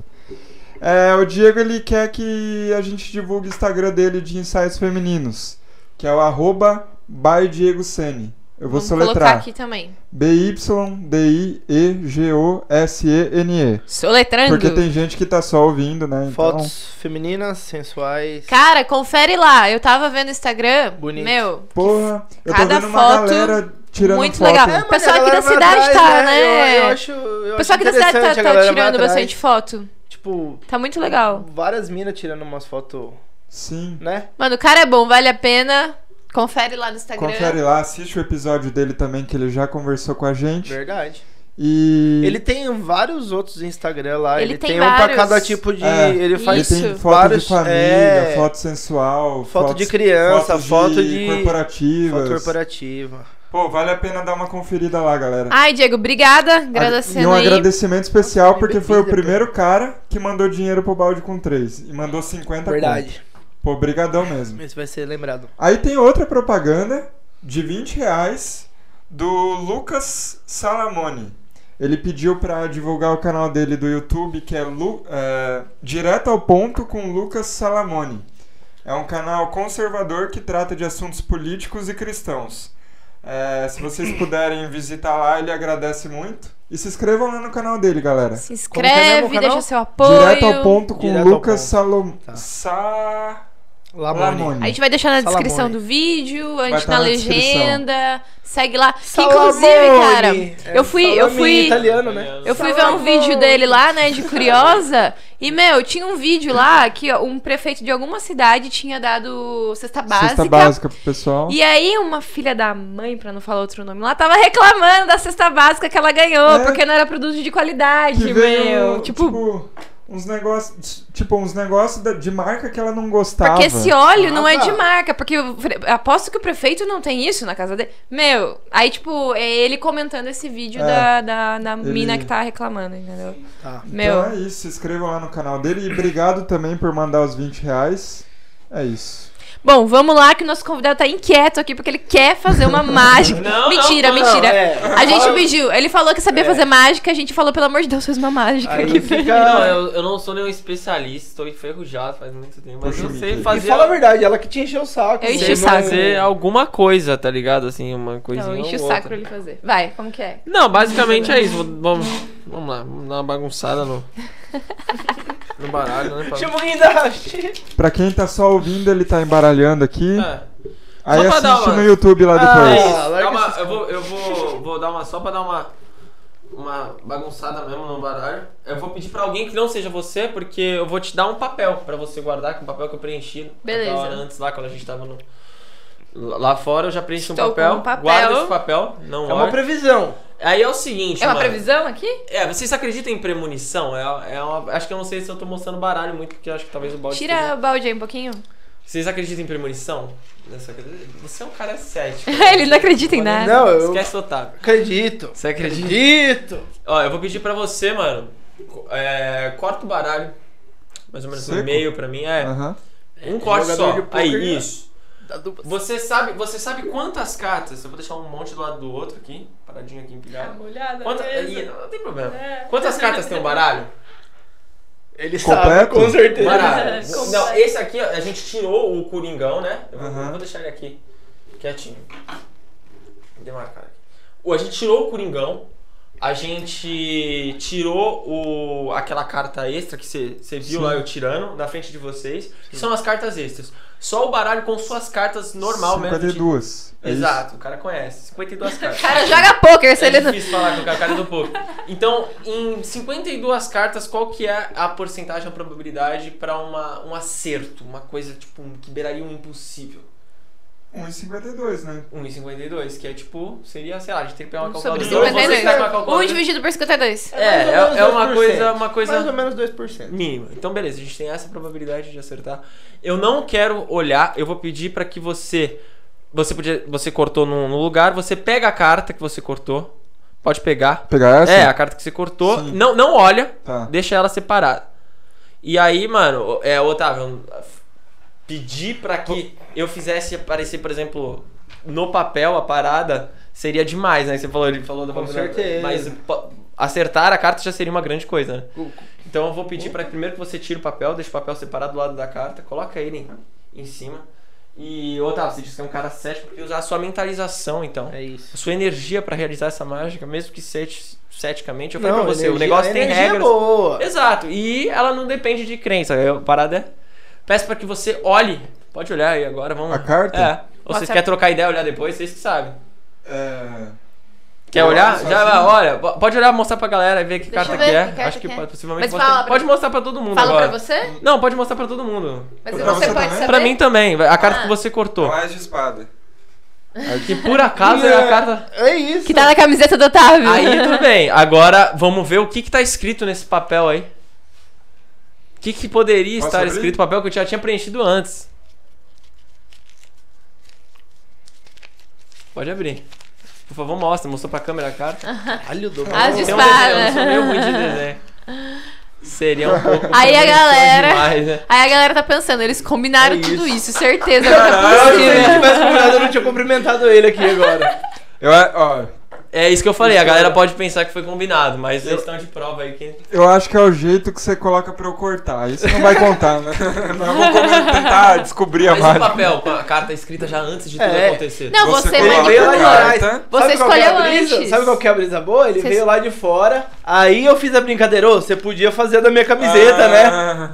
É, o Diego ele quer que a gente divulgue o Instagram dele de ensaios femininos, que é o arroba by Diego Sene. Eu vou Vamos colocar soletrar. aqui também. B-Y-D-I-E-G-O-S-E-N-E. Soletrando. Porque tem gente que tá só ouvindo, né? Então, Fotos femininas, sensuais. Cara, confere lá. Eu tava vendo o Instagram. Bonito. Meu, porra, eu tô Cada vendo uma foto galera tirando muito foto. legal. O pessoal aqui da cidade tá, né? Eu, eu acho. Eu o pessoal acho aqui da cidade tá, tá tirando atrás. bastante foto. Tipo, Tá muito legal. várias minas tirando umas fotos, Sim. né? Mano, o cara é bom, vale a pena. Confere lá no Instagram. Confere lá, assiste o episódio dele também, que ele já conversou com a gente. Verdade. E Ele tem vários outros Instagram lá. Ele Ele, tem tem, um pra cada tipo de. É, ele faz ele tem foto vários- de família, é, foto sensual, foto fotos- de criança, fotos foto de- corporativas. foto corporativa. Pô, vale a pena dar uma conferida lá, galera. Ai, Diego, obrigada. E Agradecendo um aí. agradecimento especial Nossa, porque foi o primeiro cara que mandou dinheiro pro balde com 3 e mandou 50 Verdade. Pô, brigadão mesmo. Esse vai ser lembrado. Aí tem outra propaganda de 20 reais do Lucas Salamone. Ele pediu pra divulgar o canal dele do YouTube, que é, Lu- é, Direto ao Ponto com Lucas Salamone. É um canal conservador que trata de assuntos políticos e cristãos. É, se vocês puderem visitar lá, ele agradece muito. E se inscrevam lá no canal dele, galera. Se é inscreve, o canal? deixa seu apoio. Direto ao ponto com Direto Lucas. Salom... Tá. Sa... Lamone. Lamone. A gente vai deixar na Salamone. descrição do vídeo, a gente tá na na descrição. legenda. Segue lá. Que, Salamone. inclusive, cara, É, eu fui, eu fui, italiano, né? eu fui ver um vídeo dele lá, né, de curiosa. E, meu, tinha um vídeo lá que um prefeito de alguma cidade tinha dado cesta básica. Cesta básica pro pessoal. E aí, uma filha da mãe, pra não falar outro nome lá, tava reclamando da cesta básica que ela ganhou, É. porque não era produto de qualidade, que veio, meu. Tipo, tipo, uns negócios, tipo, uns negócios de marca que ela não gostava. Porque esse óleo não é Ah, tá. de marca, porque aposto que o prefeito não tem isso na casa dele. Meu, aí, tipo, é ele comentando esse vídeo É. da, da, da Ele- mina que tá reclamando, entendeu? Tá. Meu, Então é isso, se inscrevam lá no canal dele e obrigado também por mandar os 20 reais. É isso. Bom, vamos lá que o nosso convidado tá inquieto aqui porque ele quer fazer uma mágica. Não, mentira, não, não, mentira. é. A gente pediu, ele falou que sabia É. fazer mágica, a gente falou, pelo amor de Deus, faz uma mágica Aí aqui. fica. Não, eu, eu não sou nenhum especialista, estou enferrujado faz muito tempo, mas Poxa, eu sei Mickey. E fazer. fala a verdade, ela que te encheu o saco. Eu enchi sei o saco. fazer alguma coisa, tá ligado? Assim, uma coisinha. Não, enche ou o saco pra ele fazer. Vai, como que é? Não, basicamente é isso. Vamos, vamos lá, vamos dar uma bagunçada no. no baralho, né? pra- Chama o guindaste. Pra quem tá só ouvindo, ele tá embaralhando aqui. É. Aí Só pra dar assiste uma- no YouTube lá Ah, depois. É uma- essas eu vou, eu vou, vou dar uma só pra dar uma uma bagunçada mesmo no baralho. Eu vou pedir pra alguém que não seja você, porque eu vou te dar um papel pra você guardar, que é um papel que eu preenchi Beleza. hora antes lá quando a gente tava no lá fora, eu já preenchi um Estou com papel. um papel. Guarda esse papel, não É uma previsão. Aí é o seguinte, É uma mano. previsão aqui? É, vocês acreditam em premonição? É, é uma, acho que eu não sei se eu tô mostrando baralho muito, porque acho que talvez o balde Tira esteja- o balde aí um pouquinho. Vocês acreditam em premonição? Nessa? Você é um cara cético. Ele não acredita em nada. Não, eu Esquece o Otávio. acredito. Você acredita? Acredito. Ó, eu vou pedir pra você, mano. É, corta o baralho. Mais ou menos Seco? um meio pra mim. É. Aham. Um corte só. Aí, né? isso. Você sabe, você sabe quantas cartas? Eu vou deixar um monte do lado do outro aqui. Paradinho aqui empilhado. olhada. Quanta, Ih, não, não tem problema. É. Quantas cartas tem um baralho? Ele Completo? sabe, com certeza. Baralho. É. Não, esse aqui, a gente tirou o Coringão, né? Eu vou, eu vou deixar ele aqui, quietinho. Vou demarcar aqui. O- A gente tirou o Coringão. A gente tirou o, aquela carta extra que você viu Sim. lá eu tirando na frente de vocês. Que são as cartas extras. Só o baralho com suas cartas normal mesmo. de- 52. É isso? Exato, o cara conhece. 52 cartas. O cara joga poker, se É ele não. difícil falar com o cara do pouco. Então, em 52 cartas, qual que é a porcentagem, a probabilidade pra uma, um acerto? Uma coisa, tipo, um- que beiraria um impossível? 1,52, né? 1,52, que é tipo, seria, sei lá, a gente tem que pegar uma Um sobre calculadora. A 52. 1 calculadora. dividido por 52. É, é, menos é uma 2%. coisa, uma coisa Mais ou menos 2%. mínima. Então, beleza, a gente tem essa probabilidade de acertar. Eu não quero olhar, eu vou pedir pra que você. Você podia, você cortou num, num lugar, você pega a carta que você cortou. Pode pegar. Pegar essa? É, a carta que você cortou. Sim. Não, não olha, Tá. deixa ela separada. E aí, mano, é, Otávio, pedir pra que eu fizesse aparecer, por exemplo, no papel a parada seria demais, né? Você falou, ele falou da Com certeza. Mas acertar a carta já seria uma grande coisa, né? Então eu vou pedir para primeiro que você tire o papel, deixe o papel separado do lado da carta, coloca ele em, em cima. E, Otávio, você disse que é um cara cético, porque usar a sua mentalização, então. É isso. A sua energia pra realizar essa mágica, mesmo que ceti- ceticamente, eu falei Não, pra você, o energia- negócio tem energia regras. boa. Exato, e ela não depende de crença. A parada é. Peço pra que você olhe. Pode olhar aí agora, vamos. A carta? É. Ou vocês WhatsApp. querem trocar ideia, olhar depois, vocês que sabem. É... Quer Eu olhar? Já olha, po- pode olhar, mostrar pra galera e ver que Deixa carta ver que que é. carta Acho que que é. pode, possivelmente Mas você- fala pra- Pode mostrar pra todo mundo Fala agora. pra você? Não, pode mostrar pra todo mundo. Mas Pra você você pode também? saber. Pra mim também, a carta Ah. que você cortou. Mais de espada. Que por acaso é a carta. É isso. Que tá na camiseta do Otávio. Aí tudo bem. Agora vamos ver o que, que tá escrito nesse papel aí. O que, que poderia Posso estar abrir? escrito no papel que eu já tinha preenchido antes? Pode abrir. Por favor, mostra. Mostrou pra câmera a carta. Caralho, do As Tem um espadas. desenho, eu sou meio ruim de desenho. Seria um pouco. Aí a galera- demais, né? Aí a galera tá pensando, eles combinaram É tudo isso. isso, certeza. Agora Se é ele possível. tivesse combinado, eu não tinha cumprimentado ele aqui agora. Eu, ó, É isso que eu falei. A galera pode pensar que foi combinado, mas eles estão de prova aí que. eu acho que é o jeito que você coloca pra eu cortar. Isso não vai contar, né? Mas eu vou tentar descobrir a Mas o mágica. papel com a carta escrita já antes de tudo É. acontecer. Não, você, Coloca veio lá a de carta. Você Sabe que é a escolheu brisa? antes. Sabe qual que é a brisa boa? Ele Você- veio lá de fora, aí eu fiz a brincadeira. Ô, você podia fazer da minha camiseta, né? Ah,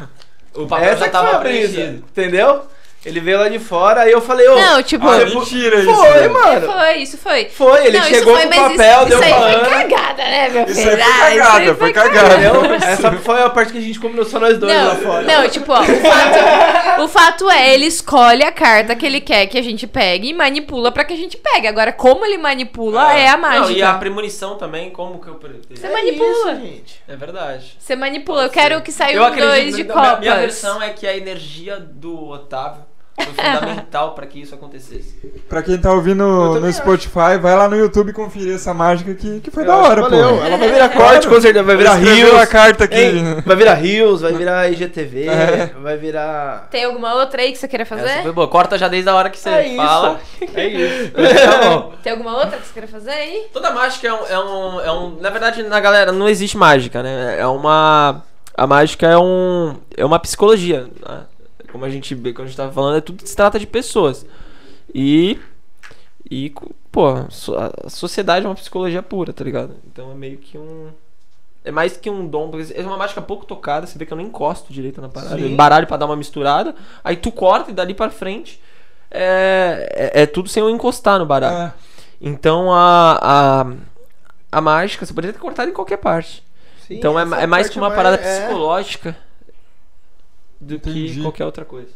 O papel Essa já tava a preenchido. entendeu? Ele veio lá de fora, aí eu falei, ô... Não, tipo, Ah, mentira isso, Foi, mano. foi, isso foi. Foi, ele não, chegou isso foi, com o papel, isso, deu isso aí uma foi cagada, né, meu Isso filho? aí foi Ah, isso cagada, aí foi foi cagada. Entendeu? Essa foi a parte que a gente combinou só nós dois lá Não, fora. não, tipo, ó, o fato, o fato é, ele escolhe a carta que ele quer que a gente pegue e manipula pra que a gente pegue. Agora, como ele manipula é, a mágica. Não, e a premonição também, como que eu. Você É manipula. isso, gente. É verdade. Você manipula. Eu Pode quero ser. que saia Eu um dois de copas. Minha versão é que a energia do Otávio foi fundamental pra que isso acontecesse. Pra quem tá ouvindo no acho. Spotify, vai lá no YouTube conferir essa mágica que, que foi Eu da acho hora, pô. valeu. Ela vai virar corte, com certeza. Vai virar rios. a carta aqui. Hein? Vai virar rios, vai virar IGTV, É. vai virar... Tem alguma outra aí que você queira Essa fazer? foi boa. Corta já desde a hora que você É isso. fala. É isso. tá bom. Tem alguma outra que você queira fazer aí? Toda mágica é um, é um, é um- Na verdade, na galera, não existe mágica, né? É uma. A mágica é um. É uma psicologia. né? Como a gente vê, quando a gente tava falando, é tudo se trata de pessoas. E. E, pô, a sociedade é uma psicologia pura, tá ligado? Então é meio que um. É mais que um dom, porque é uma mágica pouco tocada, você vê que eu não encosto direito na parada. Sim. embaralho pra dar uma misturada, aí tu corta e dali pra frente é, é, é tudo sem eu encostar no baralho. É. Então a, a, a mágica você poderia ter cortado em qualquer parte. Sim, então é, é mais que uma é parada é. psicológica do que Entendi. qualquer outra coisa.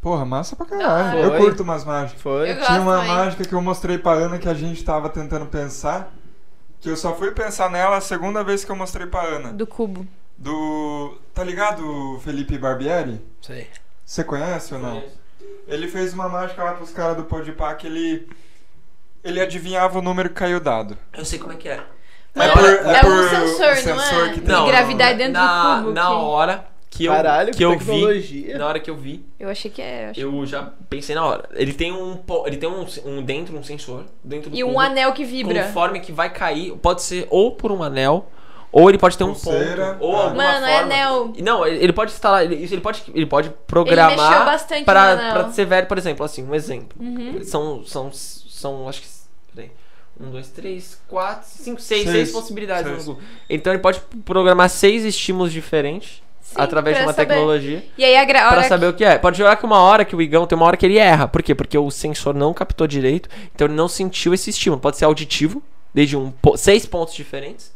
Porra, massa pra caralho. Ah, eu foi. curto umas mágicas. Foi. Tinha uma também. mágica que eu mostrei pra Ana que a gente tava tentando pensar. Que eu só fui pensar nela a segunda vez que eu mostrei pra Ana. Do cubo. Do. Tá ligado Felipe Barbieri? Sei. Você conhece ou não? Ele fez uma mágica lá pros caras do Podpah que ele. Ele adivinhava o número que caiu dado. Eu sei como é que é. Mas É é, por- é é um por sensor, o não sensor é? que de tem- Não, gravidade dentro na, do cubo. Na que- hora que eu, Caralho, que eu vi, na hora que eu vi, Eu achei que é. eu achei- eu já pensei na hora. Ele tem um, ele tem um, um dentro um sensor dentro do E um cubo, anel que vibra. conforme que vai cair, pode ser ou por um anel ou ele pode ter um Pulseira. ponto ou Ah. alguma Mano, é forma. anel. Não, ele ele pode instalar, ele, ele pode, ele pode Ele programar bastante pra, no anel. pra ser velho, por exemplo, assim, um exemplo. Uhum. São, são, são, acho que, peraí, um, dois, três, quatro, cinco, seis, Seis. seis possibilidades. Seis. no Google. Então ele pode programar seis estímulos diferentes Sim, através de uma saber. tecnologia E aí a, gra... pra saber o que é. Pode jogar que uma hora que o Igão tem uma hora que ele erra. Por quê? Porque o sensor não captou direito, então ele não sentiu esse estímulo. Pode ser auditivo, desde um, po- seis pontos diferentes.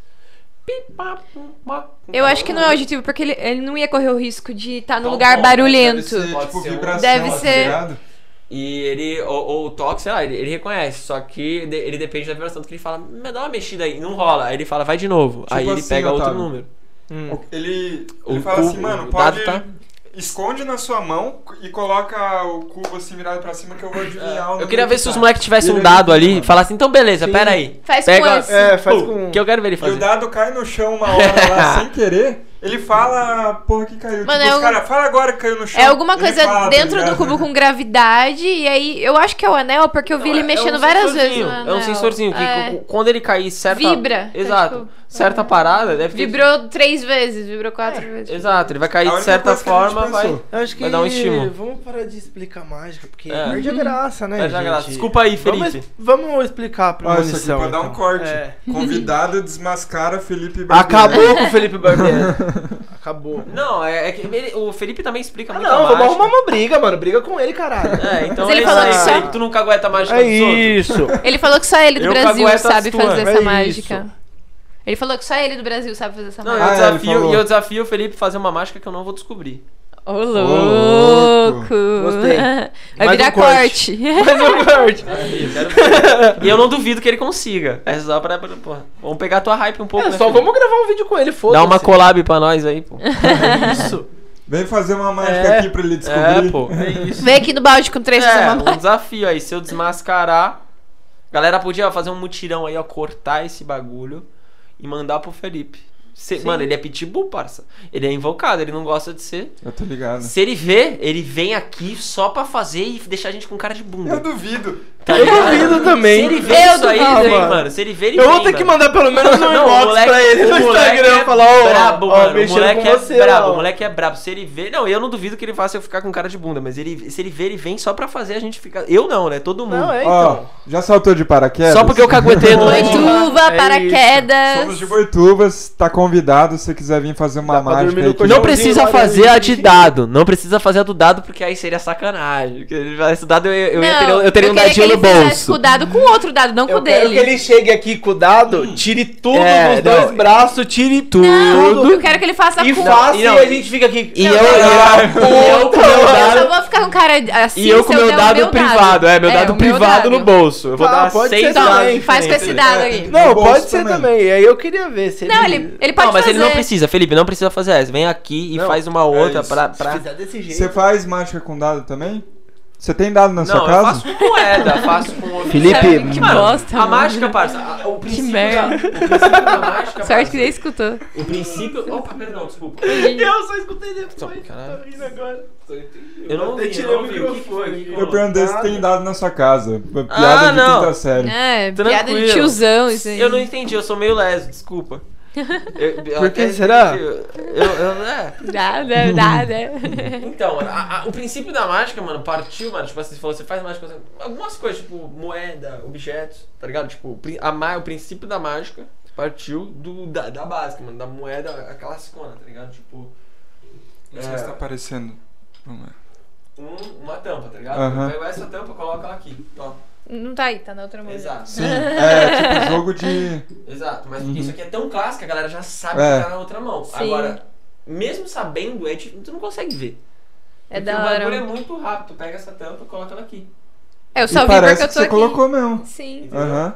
Eu acho que não é auditivo, porque ele, ele não ia correr o risco de estar num Tá lugar bom, Deve barulhento. ser Pode tipo ser vibração, Deve tá ser-? E ele, ou, ou o toque, sei lá, ele, ele reconhece. Só que ele depende da vibração. Que ele fala, me dá uma mexida aí. Não rola. Aí ele fala, vai de novo. Tipo aí ele assim, pega outro Otávio. número. Hum. Ele, O ele fala cubo, assim, mano, o pode. tá- Esconde na sua mão e coloca o cubo assim virado pra cima que eu vou adivinhar o Eu queria ver se os tá. moleques tivessem um dado ali e falassem, então beleza, Sim. pera aí. Faz Pega, com esse. É, faz com... Que eu quero ver ele E o fazer. dado cai no chão uma hora lá sem querer. Ele fala porra que caiu. Mano, tipo, é os um- caras, fala agora que caiu no chão. É alguma coisa fala, tá dentro do ligado? cubo com gravidade, e aí eu acho que é o anel, porque eu vi ele É mexendo um várias vezes. É um sensorzinho que É. quando ele cair certa. Vibra, tá, Exato. tipo, certa parada, deve ter. Vibrou três vezes, vibrou quatro vezes. Exato, ele vai cair de certa forma, vai. acho que Vai dar um estímulo. Vamos parar de explicar mágica, porque É. perde a graça, né? Perde a gente? graça. Desculpa aí, Vamos, Felipe. vamos explicar a Ó, premonição. isso aqui pode dar um então. corte. É. Convidado desmascara Felipe Barbieri. Acabou com o Felipe Barbieri. Acabou. Não, é, é que ele- o Felipe também explica Ah, muito não, a vamos arrumar uma briga, mano. Briga com ele, caralho. É, então Mas ele é falou que só-. Tu nunca aguenta a mágica É dos outros. isso. Ele falou que só ele do Eu Brasil sabe fazer É essa isso. mágica. Ele falou que só ele do Brasil sabe fazer essa Não, mágica. eu Ah, desafio, e eu desafio o Felipe a fazer uma mágica que eu não vou descobrir. Ô, louco. Gostei. Vai Mais virar um corte. corte. Mas eu corte. E eu não duvido que ele consiga. É só pra. pra- porra. Vamos pegar a tua hype um pouco. É, né, só filho? vamos gravar um vídeo com ele, foda-se. Dar uma collab pra nós aí, pô. Isso. Vem fazer uma mágica É. aqui pra ele descobrir. É, pô. É isso. Vem aqui no balde com três É, uma um desafio aí. Se eu desmascarar. Galera podia fazer um mutirão aí, ó. Cortar esse bagulho e mandar pro Felipe. Se- mano, ele é pitbull, parça. Ele é invocado, ele não gosta de ser. Eu tô ligado. Se ele vê, ele vem aqui só pra fazer e deixar a gente com cara de bunda. Eu duvido. Tá Eu ligado? duvido também. Se ele vê Eu isso aí, vem, mano. mano. Se ele vê, ele Eu vem, vou ter que mano. mandar pelo menos um inbox moleque- pra ele no Instagram é falar, ó, brabo, ó, mano. O moleque é você, brabo, ó. o moleque é brabo. Se ele vê, não, eu não duvido que ele faça eu ficar com cara de bunda, mas ele, se ele vê, ele vem só pra fazer a gente ficar. Eu não, né? Todo mundo. Não, é Ó, então. já saltou de paraquedas? Só porque eu caguetei no Boituva, É paraquedas. Somos de Boituvas, tá convidado se você quiser vir fazer uma Dá mágica aí. que-. Não precisa fazer a de dado. Não precisa fazer a do dado, porque aí seria sacanagem. Esse dado, eu, eu, ia ter, eu teria um dadinho que no bolso. com o dado com outro dado, não com Eu o quero dele. que ele chegue aqui com o dado, tire tudo É, dos dois não. braços, tire tudo. Não, eu quero que ele faça E com faça e e, não, a gente fica aqui. E Não, eu, não, eu, eu com meu Eu dado. só vou ficar com cara assim E eu com meu dado privado, é, meu dado o meu privado no dado. bolso. Eu vou Tá, dar pode seis dados. Faz com esse dado É. aí. Não, pode ser também. E aí eu queria ver se Não, ele, ele pode Não, mas ele não precisa, Felipe, não precisa fazer essa. Vem aqui e faz uma outra isso. pra. Se fizer desse jeito. Você faz mágica com dado também? Você tem dado na Não, sua eu casa? faço com moeda, faço com. Felipe, que Mano, bosta, a mágica, parça. O princípio merda. Da, o princípio da mágica. Sorte que nem escutou. O princípio. Opa, perdão, desculpa. Eu só escutei depois. Só- caralho. Tô rindo agora. Eu não ouvi, eu o não ouvi. O que que foi? Que que Eu perguntei se tem dado na sua casa. Piada Ah, de não. quinta série. É, piada de Tranquilo. tiozão isso aí. Eu não entendi, eu sou meio leso, desculpa. Eu- Por que será? Eu, eu, é. Nada, nada. Então, mano, a- a- o princípio da mágica, mano, partiu, mano, tipo assim, você falou, você faz mágica, você- algumas coisas, tipo, moeda, objetos, tá ligado? Tipo, a, o princípio da mágica partiu do, da, da básica, mano, da moeda, a classicona, tá ligado? Tipo, Não sei É. se tá aparecendo. Vamos ver. um- uma tampa, tá ligado? Aham. Pega essa tampa, coloca ela aqui, ó. Não tá aí, tá na outra mão. Exato. Sim, é tipo jogo de. Exato, mas Uhum. isso aqui é tão clássico que a galera já sabe É. que tá na outra mão. Sim. Agora, mesmo sabendo, é, tu não consegue ver. É Porque da o bagulho é hora. muito rápido, tu pega essa tampa e coloca ela aqui. É, eu E só vi parece porque eu que tô você aqui. colocou mesmo. Sim. Aham.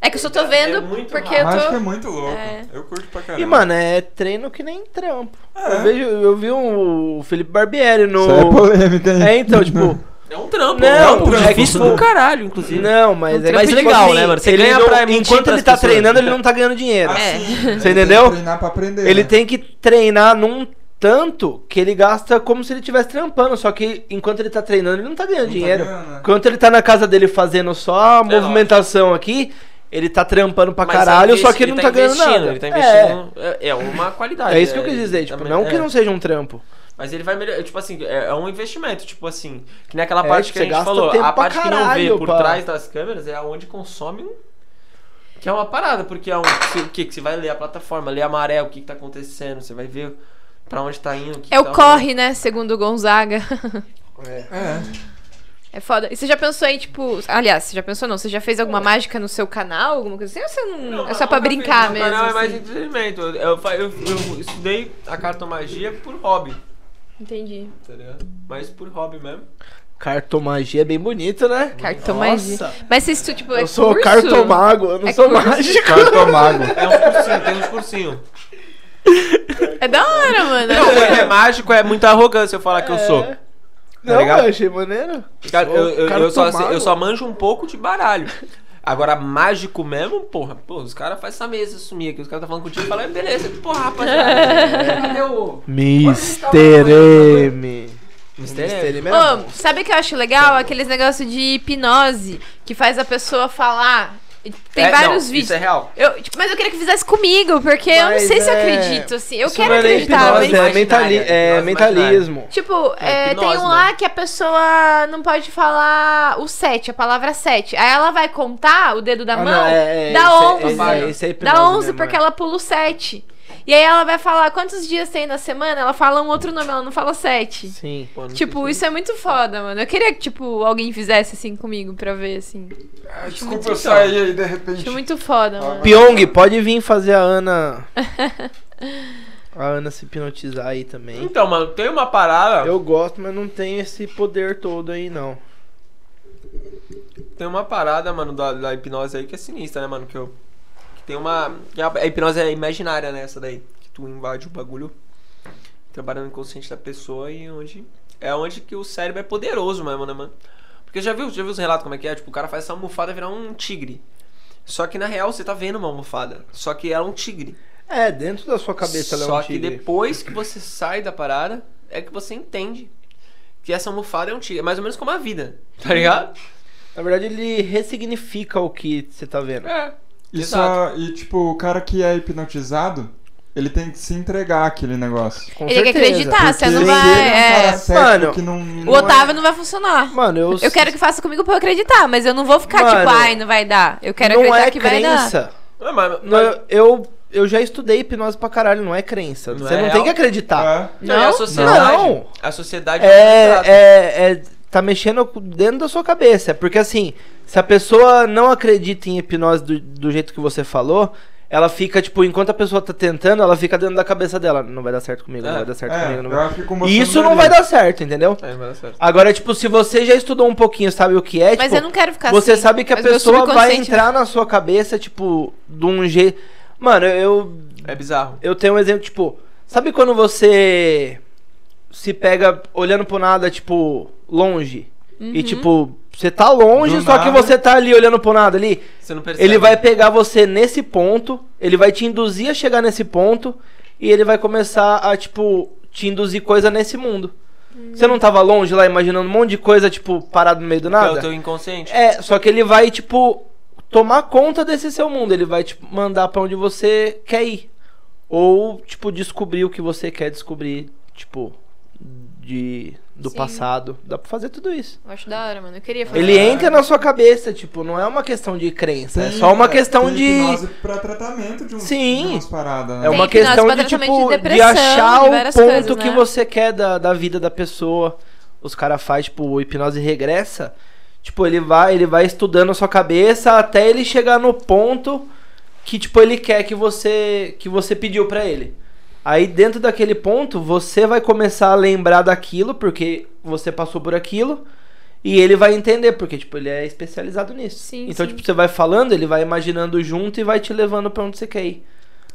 É que eu só tô É vendo muito porque eu mágica é tô. muito louco. É. Eu curto pra caramba. E, mano, é treino que nem trampo. É. Eu, vejo, eu vi um, o Felipe Barbieri no. Isso é polêmica, hein? É, então, tipo. É um trampo, Não, é um trampo é difícil do caralho, inclusive. Não, mas Um é tipo legal, assim, né, mano? Você ele ganha não- pra Enquanto ele tá pessoas. treinando, ele não tá ganhando dinheiro. Ah, É. Ele Você tem que entendeu? treinar pra aprender. Ele né? tem que treinar num tanto que ele gasta como se ele estivesse trampando. Só que enquanto ele tá treinando, ele não tá ganhando Não tá dinheiro. ganhando, né? Enquanto ele tá na casa dele fazendo só a É, movimentação aqui, ele tá trampando pra Mas caralho, ele só que ele não ele tá, ganhando nada. Ele tá É. investindo. É, é uma qualidade. É isso que eu quis dizer, tipo, Também- não que é. não seja um trampo. Mas ele vai melhorar. Tipo assim, é, é um investimento. Tipo assim, que nem aquela É, parte que que, a gente gasta falou. tempo A pra parte que não vê caralho por pra- trás das câmeras é onde consome um. Que é uma parada, porque é um. O que? Que você vai ler a plataforma, ler a maré, o que, que tá acontecendo, você vai ver pra onde tá indo. o que É o tá corre, né? Segundo o Gonzaga. É. É. É foda. E você já pensou em, tipo. Aliás, você já pensou não? Você já fez alguma mágica no seu canal? Alguma coisa assim? Ou você não. Não, é só pra brincar fiz. mesmo? Não, é mais assim? entretenimento. Eu, eu, eu- eu estudei a cartomagia por hobby, Entendi. tá ligado? Mas por hobby mesmo. Cartomagia é bem bonito, né? Cartomagia. Nossa. Mas isso, tipo, é Eu sou curso? cartomago, eu não É sou curso? mágico. Cartomago. É uns cursinhos, tem uns cursinhos. É da hora, mano. Não, porque é mágico, é muita arrogância eu falar que eu sou. Não, ligado? eu achei maneiro. Cara, eu, eu, eu só, eu só manjo um pouco de baralho. Agora, mágico mesmo, porra, pô, os caras fazem essa mesa sumir aqui, os caras tá falando contigo e falam, beleza, porra, rapaziada, cadê o. Mr. M. Mr. Mr. M. É Ô, sabe o que eu acho legal? Aqueles negócios de hipnose que faz a pessoa falar. Tem É, vários não, vídeos. Isso é real. Eu, tipo, mas eu queria que fizesse comigo, porque eu não Mas sei se eu é- acredito, assim. Eu Isso quero não é acreditar, hipnose, mas. é, mentali é mentalismo. Tipo, é, hipnose tem um lá que a pessoa não pode falar o 7, a palavra 7. Aí ela vai contar o dedo da Ah, mão, não, é- é- dá esse é- 11. esse é- esse é dá hipnose 11 mesmo, porque é. ela pula o 7. E aí ela vai falar quantos dias tem na semana, ela fala um outro nome, ela não fala 7. Sim. Tipo, isso é muito foda, mano. Eu queria que, tipo, alguém fizesse assim comigo pra ver, assim. Ah, Desculpa eu sair aí de repente. Acho muito foda, mano. Pyong, pode vir fazer a Ana. a Ana se hipnotizar aí também. Então, mano, tem uma parada. Eu gosto, mas não tenho esse poder todo aí, não. Tem uma parada, mano, da, da hipnose aí que é sinistra, né, mano? Que eu. Que tem uma. que a, hipnose é imaginária, né? Essa daí. Que tu invade o bagulho. Trabalhando inconsciente da pessoa e onde. É onde que o cérebro é poderoso mesmo, né, mano? Porque já viu, já viu os relatos como é que é? Tipo, o cara faz essa almofada virar um tigre. Só que na real você tá vendo uma almofada. Só que ela é um tigre. É, dentro da sua cabeça ela é Só um que tigre. depois que você sai da parada, é que você entende que essa almofada é um tigre. É mais ou menos como a vida, tá ligado? Na verdade, ele ressignifica o que você tá vendo. É. E, Exato. só, e tipo, o cara que é hipnotizado, ele tem que se entregar àquele negócio. Com Ele tem que certeza. acreditar, você não vai. é um é. Mano, que não, O não é- Otávio não vai funcionar. Mano, eu. Eu quero que faça comigo pra eu acreditar, mas eu não vou ficar Mano, tipo, ai, não vai dar. Eu quero não acreditar é que vai dar. crença. Não, mas, Não, eu, eu, já estudei hipnose pra caralho, não é crença. Não você é não real? tem que acreditar. É. Não, é a Não? sociedade. Não. A sociedade É, é, é. Tá mexendo dentro da sua cabeça. Porque assim, se a pessoa não acredita em hipnose do, do jeito que você falou, ela fica, tipo, enquanto a pessoa tá tentando, ela fica dentro da cabeça dela. Não vai dar certo comigo, É. não vai dar certo É, comigo. Não vai... E isso não vai dar certo, entendeu? É, vai dar certo. Agora, tipo, se você já estudou um pouquinho, sabe o que é, Mas tipo, eu não quero ficar você assim. sabe que a pessoa vai entrar na sua cabeça, tipo, de um jeito. Mano, eu. É bizarro. Eu tenho um exemplo, tipo. Sabe quando você se pega olhando pro nada, tipo, longe? E, tipo, você tá longe, Do só que nada. você tá ali olhando pro nada ali. Você não percebe. Ele vai pegar você nesse ponto, ele vai te induzir a chegar nesse ponto, e ele vai começar a, tipo, te induzir coisa nesse mundo. Você não tava longe lá imaginando um monte de coisa, tipo, parado no meio do Que é nada? o teu inconsciente. É, só que ele vai, tipo, tomar conta desse seu mundo. Ele vai, tipo, mandar pra onde você quer ir. Ou, tipo, descobrir o que você quer descobrir, tipo, de, do Sim. passado. Dá pra fazer tudo isso. Eu acho da hora, mano. Eu queria fazer. Ele entra na sua cabeça, tipo, não é uma questão de crença. é Tem- só uma questão tem de. hipnose pra tratamento de, uns, Sim. de umas paradas, né? É uma questão de, tipo, de de, achar de o ponto coisas, que né? você quer da, da vida da pessoa. Os caras fazem, tipo, hipnose regressa. Tipo, ele vai, ele vai estudando a sua cabeça até ele chegar no ponto que, tipo, ele quer que você que você pediu pra ele. Aí dentro daquele ponto, você vai começar a lembrar daquilo, porque você passou por aquilo, e ele vai entender, porque, tipo, ele é especializado nisso. Sim, então, sim. tipo, você vai falando, ele vai imaginando junto e vai te levando pra onde você quer ir.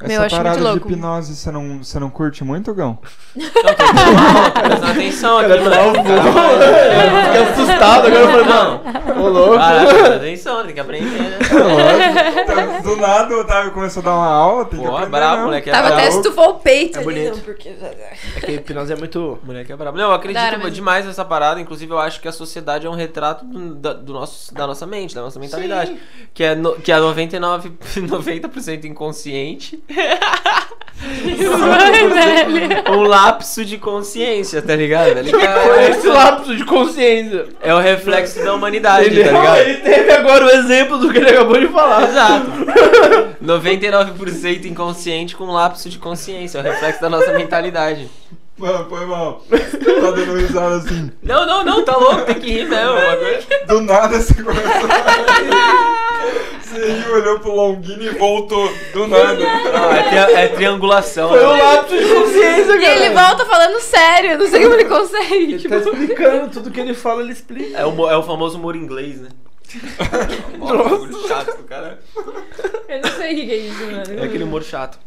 Meu, Essa acho muito parada de louco. hipnose, você não, você não curte muito, Gão? Não, que tá prestando atenção aqui, Cara, moleque. Eu fiquei assustado, agora eu falei, mano, ô louco. Cara, presta atenção, tem que aprender, né? Então, do nada o Otávio começou a dar uma aula, tem que Pô, aprender brabo, moleque. É Tava até estufou o peito É ali, bonito. não, porque... É que a hipnose é muito. Moleque é brabo. Não, eu acredito demais nessa parada. Inclusive, eu acho que a sociedade é um retrato do, da, do nosso, da nossa mente, da nossa mentalidade. Que é, no, que é 99, 90% inconsciente. Um lapso de consciência, tá ligado? velho? Que Foi é, esse lapso de consciência. é o reflexo da humanidade, Ele, tá ligado? ele teve agora o exemplo do que ele acabou de falar. Exato. 99% inconsciente com lapso de consciência. É o reflexo da nossa mentalidade. Mano, foi mal. Tá dando risada assim. Não, não, não, tá louco, tem que rir mesmo. Do nada você começou a rir. Você riu, olhou pro Longini e voltou. Do nada. Não, é, tri- é triangulação. Foi o né? lapso de consciência, E cara. ele volta falando sério, não sei como ele consegue. Ele Tipo, tá explicando tudo que ele fala, ele explica. É o, é o famoso humor inglês, né? Nossa, chato do cara. eu não sei o que que é isso, mano. É aquele humor chato.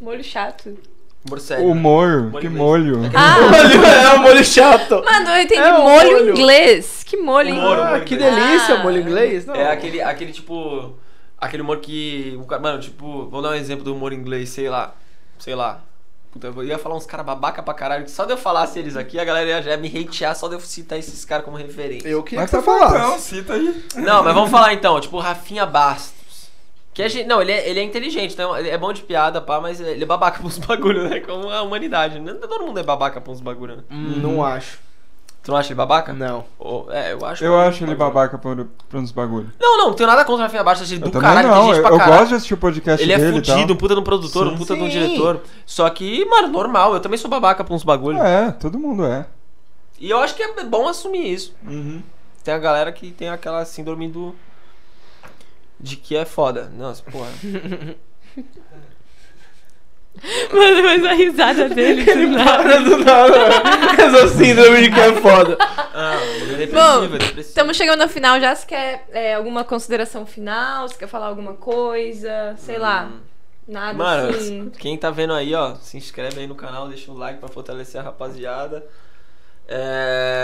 Molho chato. Humor sério. Humor, Molho que inglês. molho. Ah, Molho, é um molho chato. mano, eu entendi É um molho, molho. inglês. Que molho, hein? Humor, Ah, que inglês. delícia, Ah. molho inglês. Não. É aquele, aquele tipo. Aquele humor que. Mano, tipo, vou dar um exemplo do humor inglês, sei lá. Sei lá. Puta, eu ia falar uns caras babaca pra caralho. que Só de eu falasse eles aqui, a galera ia já me hatear só de eu citar esses caras como referência. Eu queria Mas que tá você falasse. cita aí. Não, mas vamos falar então, tipo, Rafinha Bastos. Que a gente, não, ele é, ele é inteligente, então ele é bom de piada, pá, mas ele é babaca pra uns bagulho, né? Como a humanidade. Não, todo mundo é babaca pra uns bagulho, né? Hum, Não acho. Tu não acha ele babaca? Não. Ou- é, eu acho. Eu acho ele babaca por, por uns bagulho. Não, não, não tenho nada contra o Rafinha acho ele Eu do também caralho, não, tem gente eu, pra eu caralho. gosto de assistir o podcast Ele é dele e tal. fudido, um puta de um produtor, Sim. um puta de um Sim. diretor. Só que, mano, normal, eu também sou babaca pra uns bagulho. É, todo mundo é. E eu acho que é bom assumir isso. Uhum. Tem a galera que tem aquela síndrome do. De que é foda. Nossa, porra. Mano, mas a risada dele do nada. Para do nada. Essa síndrome de que é foda. Ah, é Bom, depressivo, é. Estamos chegando ao final já. Você quer é, alguma consideração final? Você quer falar alguma coisa? Sei lá. Nada Mano, assim. quem tá vendo aí, ó, se inscreve aí no canal, deixa um like pra fortalecer a rapaziada. É,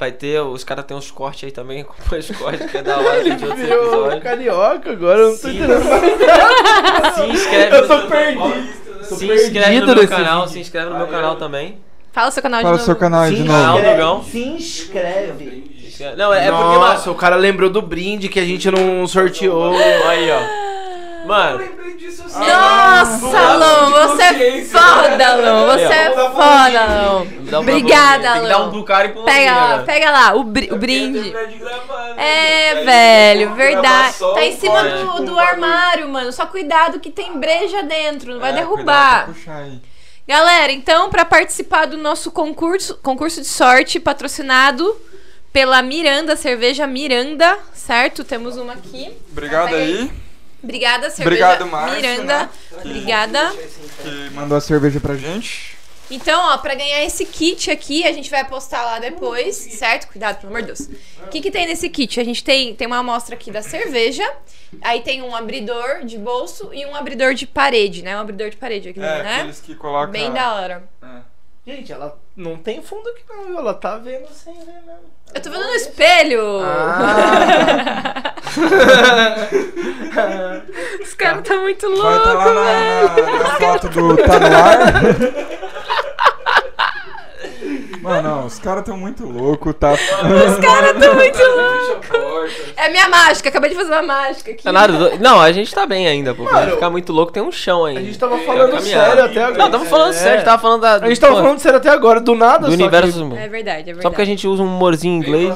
vai ter, os caras tem uns cortes aí também, acompanha os cortes, que é da hora de outros episódios. carioca agora, eu não tô Sim. entendendo mais. Se inscreve Eu no tô meu- perdido. Tô Se inscreve no perdido meu nesse canal, vídeo. se inscreve no meu canal também. Fala o seu canal Fala o de seu novo. canal aí de Se novo. Se inscreve. Não, é, é porque, Nossa, mano, o cara lembrou do brinde que a gente não sorteou. aí, ó. Mano, Nossa, Lon, você é foda, Lon. Você é foda, Lon. um Obrigada, um Lon. do cara e pro Pega lá, pega lá, o, bri- o brinde. É, velho, verdade. Tá em cima do, do armário, mano. Só cuidado que tem breja dentro, não vai É, derrubar. Galera, então, pra participar do nosso concurso, concurso de sorte patrocinado pela Miranda, cerveja Miranda, certo? Temos uma aqui. Obrigado aí, Obrigada, cerveja Obrigado, Márcio, Miranda. né? Obrigada. que mandou a cerveja pra gente. Então, ó, pra ganhar esse kit aqui, a gente vai postar lá depois, certo? Cuidado, pelo amor de Deus. O que, que tem nesse kit? A gente tem, tem uma amostra aqui da cerveja, aí tem um abridor de bolso e um abridor de parede, né? Um abridor de parede aqui, É, né? aqueles que colocam. Bem da hora. É. Gente, ela não tem fundo aqui não, viu? Ela tá vendo sem ver mesmo. Eu tô vendo no espelho! Ah. Os caras tá muito loucos, velho. na, na, na foto do Tá no ar. Mano, não, os caras tão muito loucos, tá? Os caras tão muito loucos. É minha mágica, acabei de fazer uma mágica aqui. Tá nada do- Não, a gente tá bem ainda, pô. Pra Mano, ficar muito louco, tem um chão aí. A gente tava falando caminhada. sério até agora. Não, tava falando É. sério, tava falando da. A gente tava pô, falando sério até agora, do nada. do só universo. É verdade, é verdade. Só porque a gente usa um humorzinho em inglês.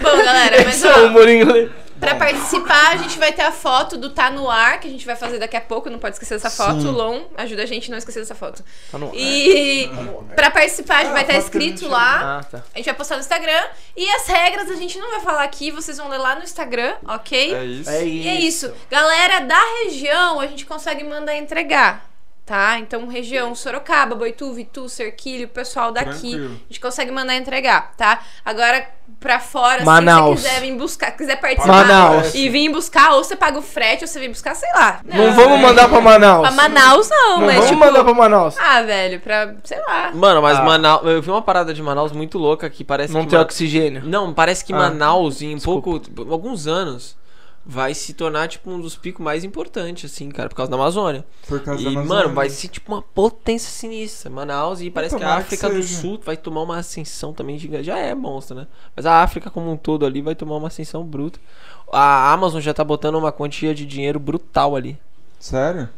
Bom, galera, Que... mas Esse é o ó, humor inglês. Pra participar, a gente vai ter a foto do Tá No Ar, que a gente vai fazer daqui a pouco, não pode esquecer dessa foto. Sim. Lon ajuda a gente a não esquecer dessa foto. Tá no ar. E pra participar, a gente vai estar foto que a gente escrito lá. Ah, tá. A gente vai postar no Instagram. E as regras a gente não vai falar aqui, vocês vão ler lá no Instagram, ok? É isso. É isso. E é isso. Galera da região, a gente consegue mandar entregar. Tá? Então, região Sorocaba, Boituva, Itu, Serquilho, o pessoal daqui, Tranquilo. a gente consegue mandar entregar, tá? Agora, pra fora, Manaus. se você quiser vir buscar, quiser participar Manaus. e vir buscar, ou você paga o frete, ou você vem buscar, sei lá. Não vamos mandar pra Manaus. Pra Manaus, não, Não mas vamos tipo. mandar pra Manaus. Ah, velho, pra. sei lá. Mano, mas Ah. Manaus. Eu vi uma parada de Manaus muito louca que parece Não que. tem Ma- oxigênio. Não, parece que Ah. Manaus, em pouco. alguns anos, vai se tornar, tipo, um dos picos mais importantes, assim, cara, por causa da Amazônia. Por causa E, da Amazônia. mano, vai ser tipo uma potência sinistra. Manaus e parece que a tomara que África do. Sul vai tomar uma ascensão também gigante. Já é monstro, né? Mas a África como um todo ali vai tomar uma ascensão bruta. A Amazon já tá botando uma quantia de dinheiro brutal ali. Sério?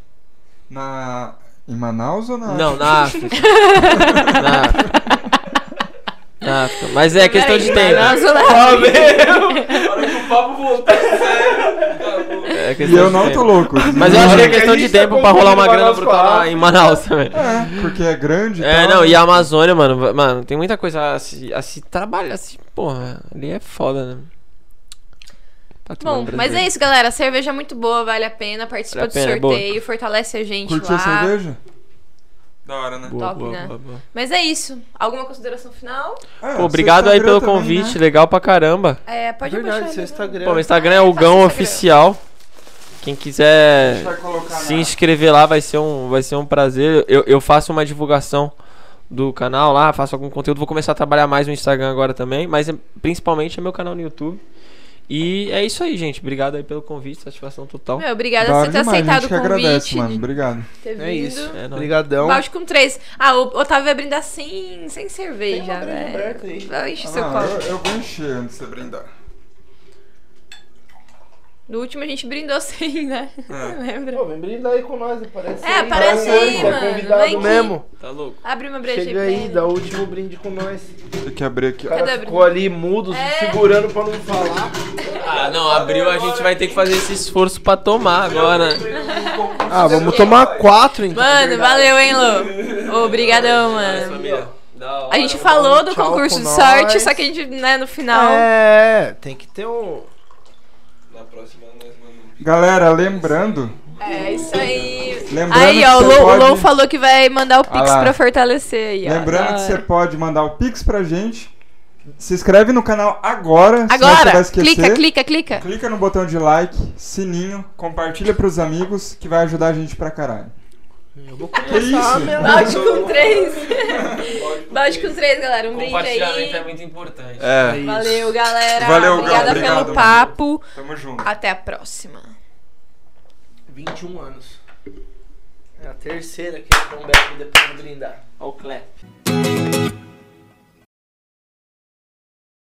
Na. Em Manaus ou na. Não, na África. na África. Na África. Mas é questão de tempo. Tá o papo sério, É E eu de não tempo. tô louco. Mas eu acho que é A questão de tá tempo pra rolar uma grana brutal África. em Manaus também. É, porque é grande. É, não, né? e a Amazônia, mano, mano, tem muita coisa a se, a se trabalhar, assim, porra, ali é foda, né? Patrimônio Bom, mas é isso, galera. A cerveja é muito boa, vale a pena. Participa Vale a do pena, é boa. sorteio, fortalece a gente Curtiu lá. a cerveja? Da hora, né? Boa, top, boa, né? boa, boa. Mas é isso. Alguma consideração final? É, Pô, obrigado aí pelo também, convite, né? legal pra caramba. É, pode Verdade, puxar seu. Instagram. Pô, meu Instagram é Ah, o Gão. Oficial. Quem quiser se inscrever lá vai ser um, vai ser um prazer. Eu, eu faço uma divulgação do canal lá, faço algum conteúdo. Vou começar a trabalhar mais no Instagram agora também, mas é- principalmente é meu canal no YouTube. E é isso aí, gente. Obrigado aí pelo convite, satisfação total. Meu, obrigada Da por você ter demais, aceitado a gente o que convite. agradece, mano. Obrigado. ter vindo. É isso. É. Obrigadão. Balde com três. Ah, o Otávio vai brindar sem, sem cerveja, velho. Vai encher Ah, seu não, copo. eu, eu vou encher antes de você brindar. No último a gente brindou sem, né? É. Lembra? Pô, vem brindar aí com nós, aparece É, aí. aparece Tá aí, você é mano. convidado Vem aqui. mesmo. Tá louco? Abre uma breja Chega aí, dá o último brinde com nós. Tem que abrir aqui, O ó. Cadê ficou ali mudo, se É. segurando pra não falar. Ah, não, abriu, a gente vai ter que fazer esse esforço pra tomar agora. Ah, vamos tomar quatro então. Mano, valeu, hein, Lu? Obrigadão, mano. A gente falou do concurso de sorte, nós. só que a gente, né, no final. É, tem que ter um. Na próxima nós mandamos. Galera, lembrando É isso aí. Lembrando Aí, que ó, o o pode- falou que vai mandar o Ah Pix lá. pra fortalecer aí, ó. Lembrando que você pode mandar o Pix pra gente. Se inscreve no canal agora, Agora, esquecer. clica, clica, clica. Clica no botão de like, sininho, compartilha pros amigos que vai ajudar a gente pra caralho. Eu vou Que começar isso? Balde com três. Balde com três, galera. Um brinde Compartilhamento é aí. muito importante. É, Valeu, galera. Valeu, Obrigada obrigado, pelo mano. papo. tamo junto. Até a próxima. 21 anos. É a terceira que um bebe depois de brindar. Olha o clap.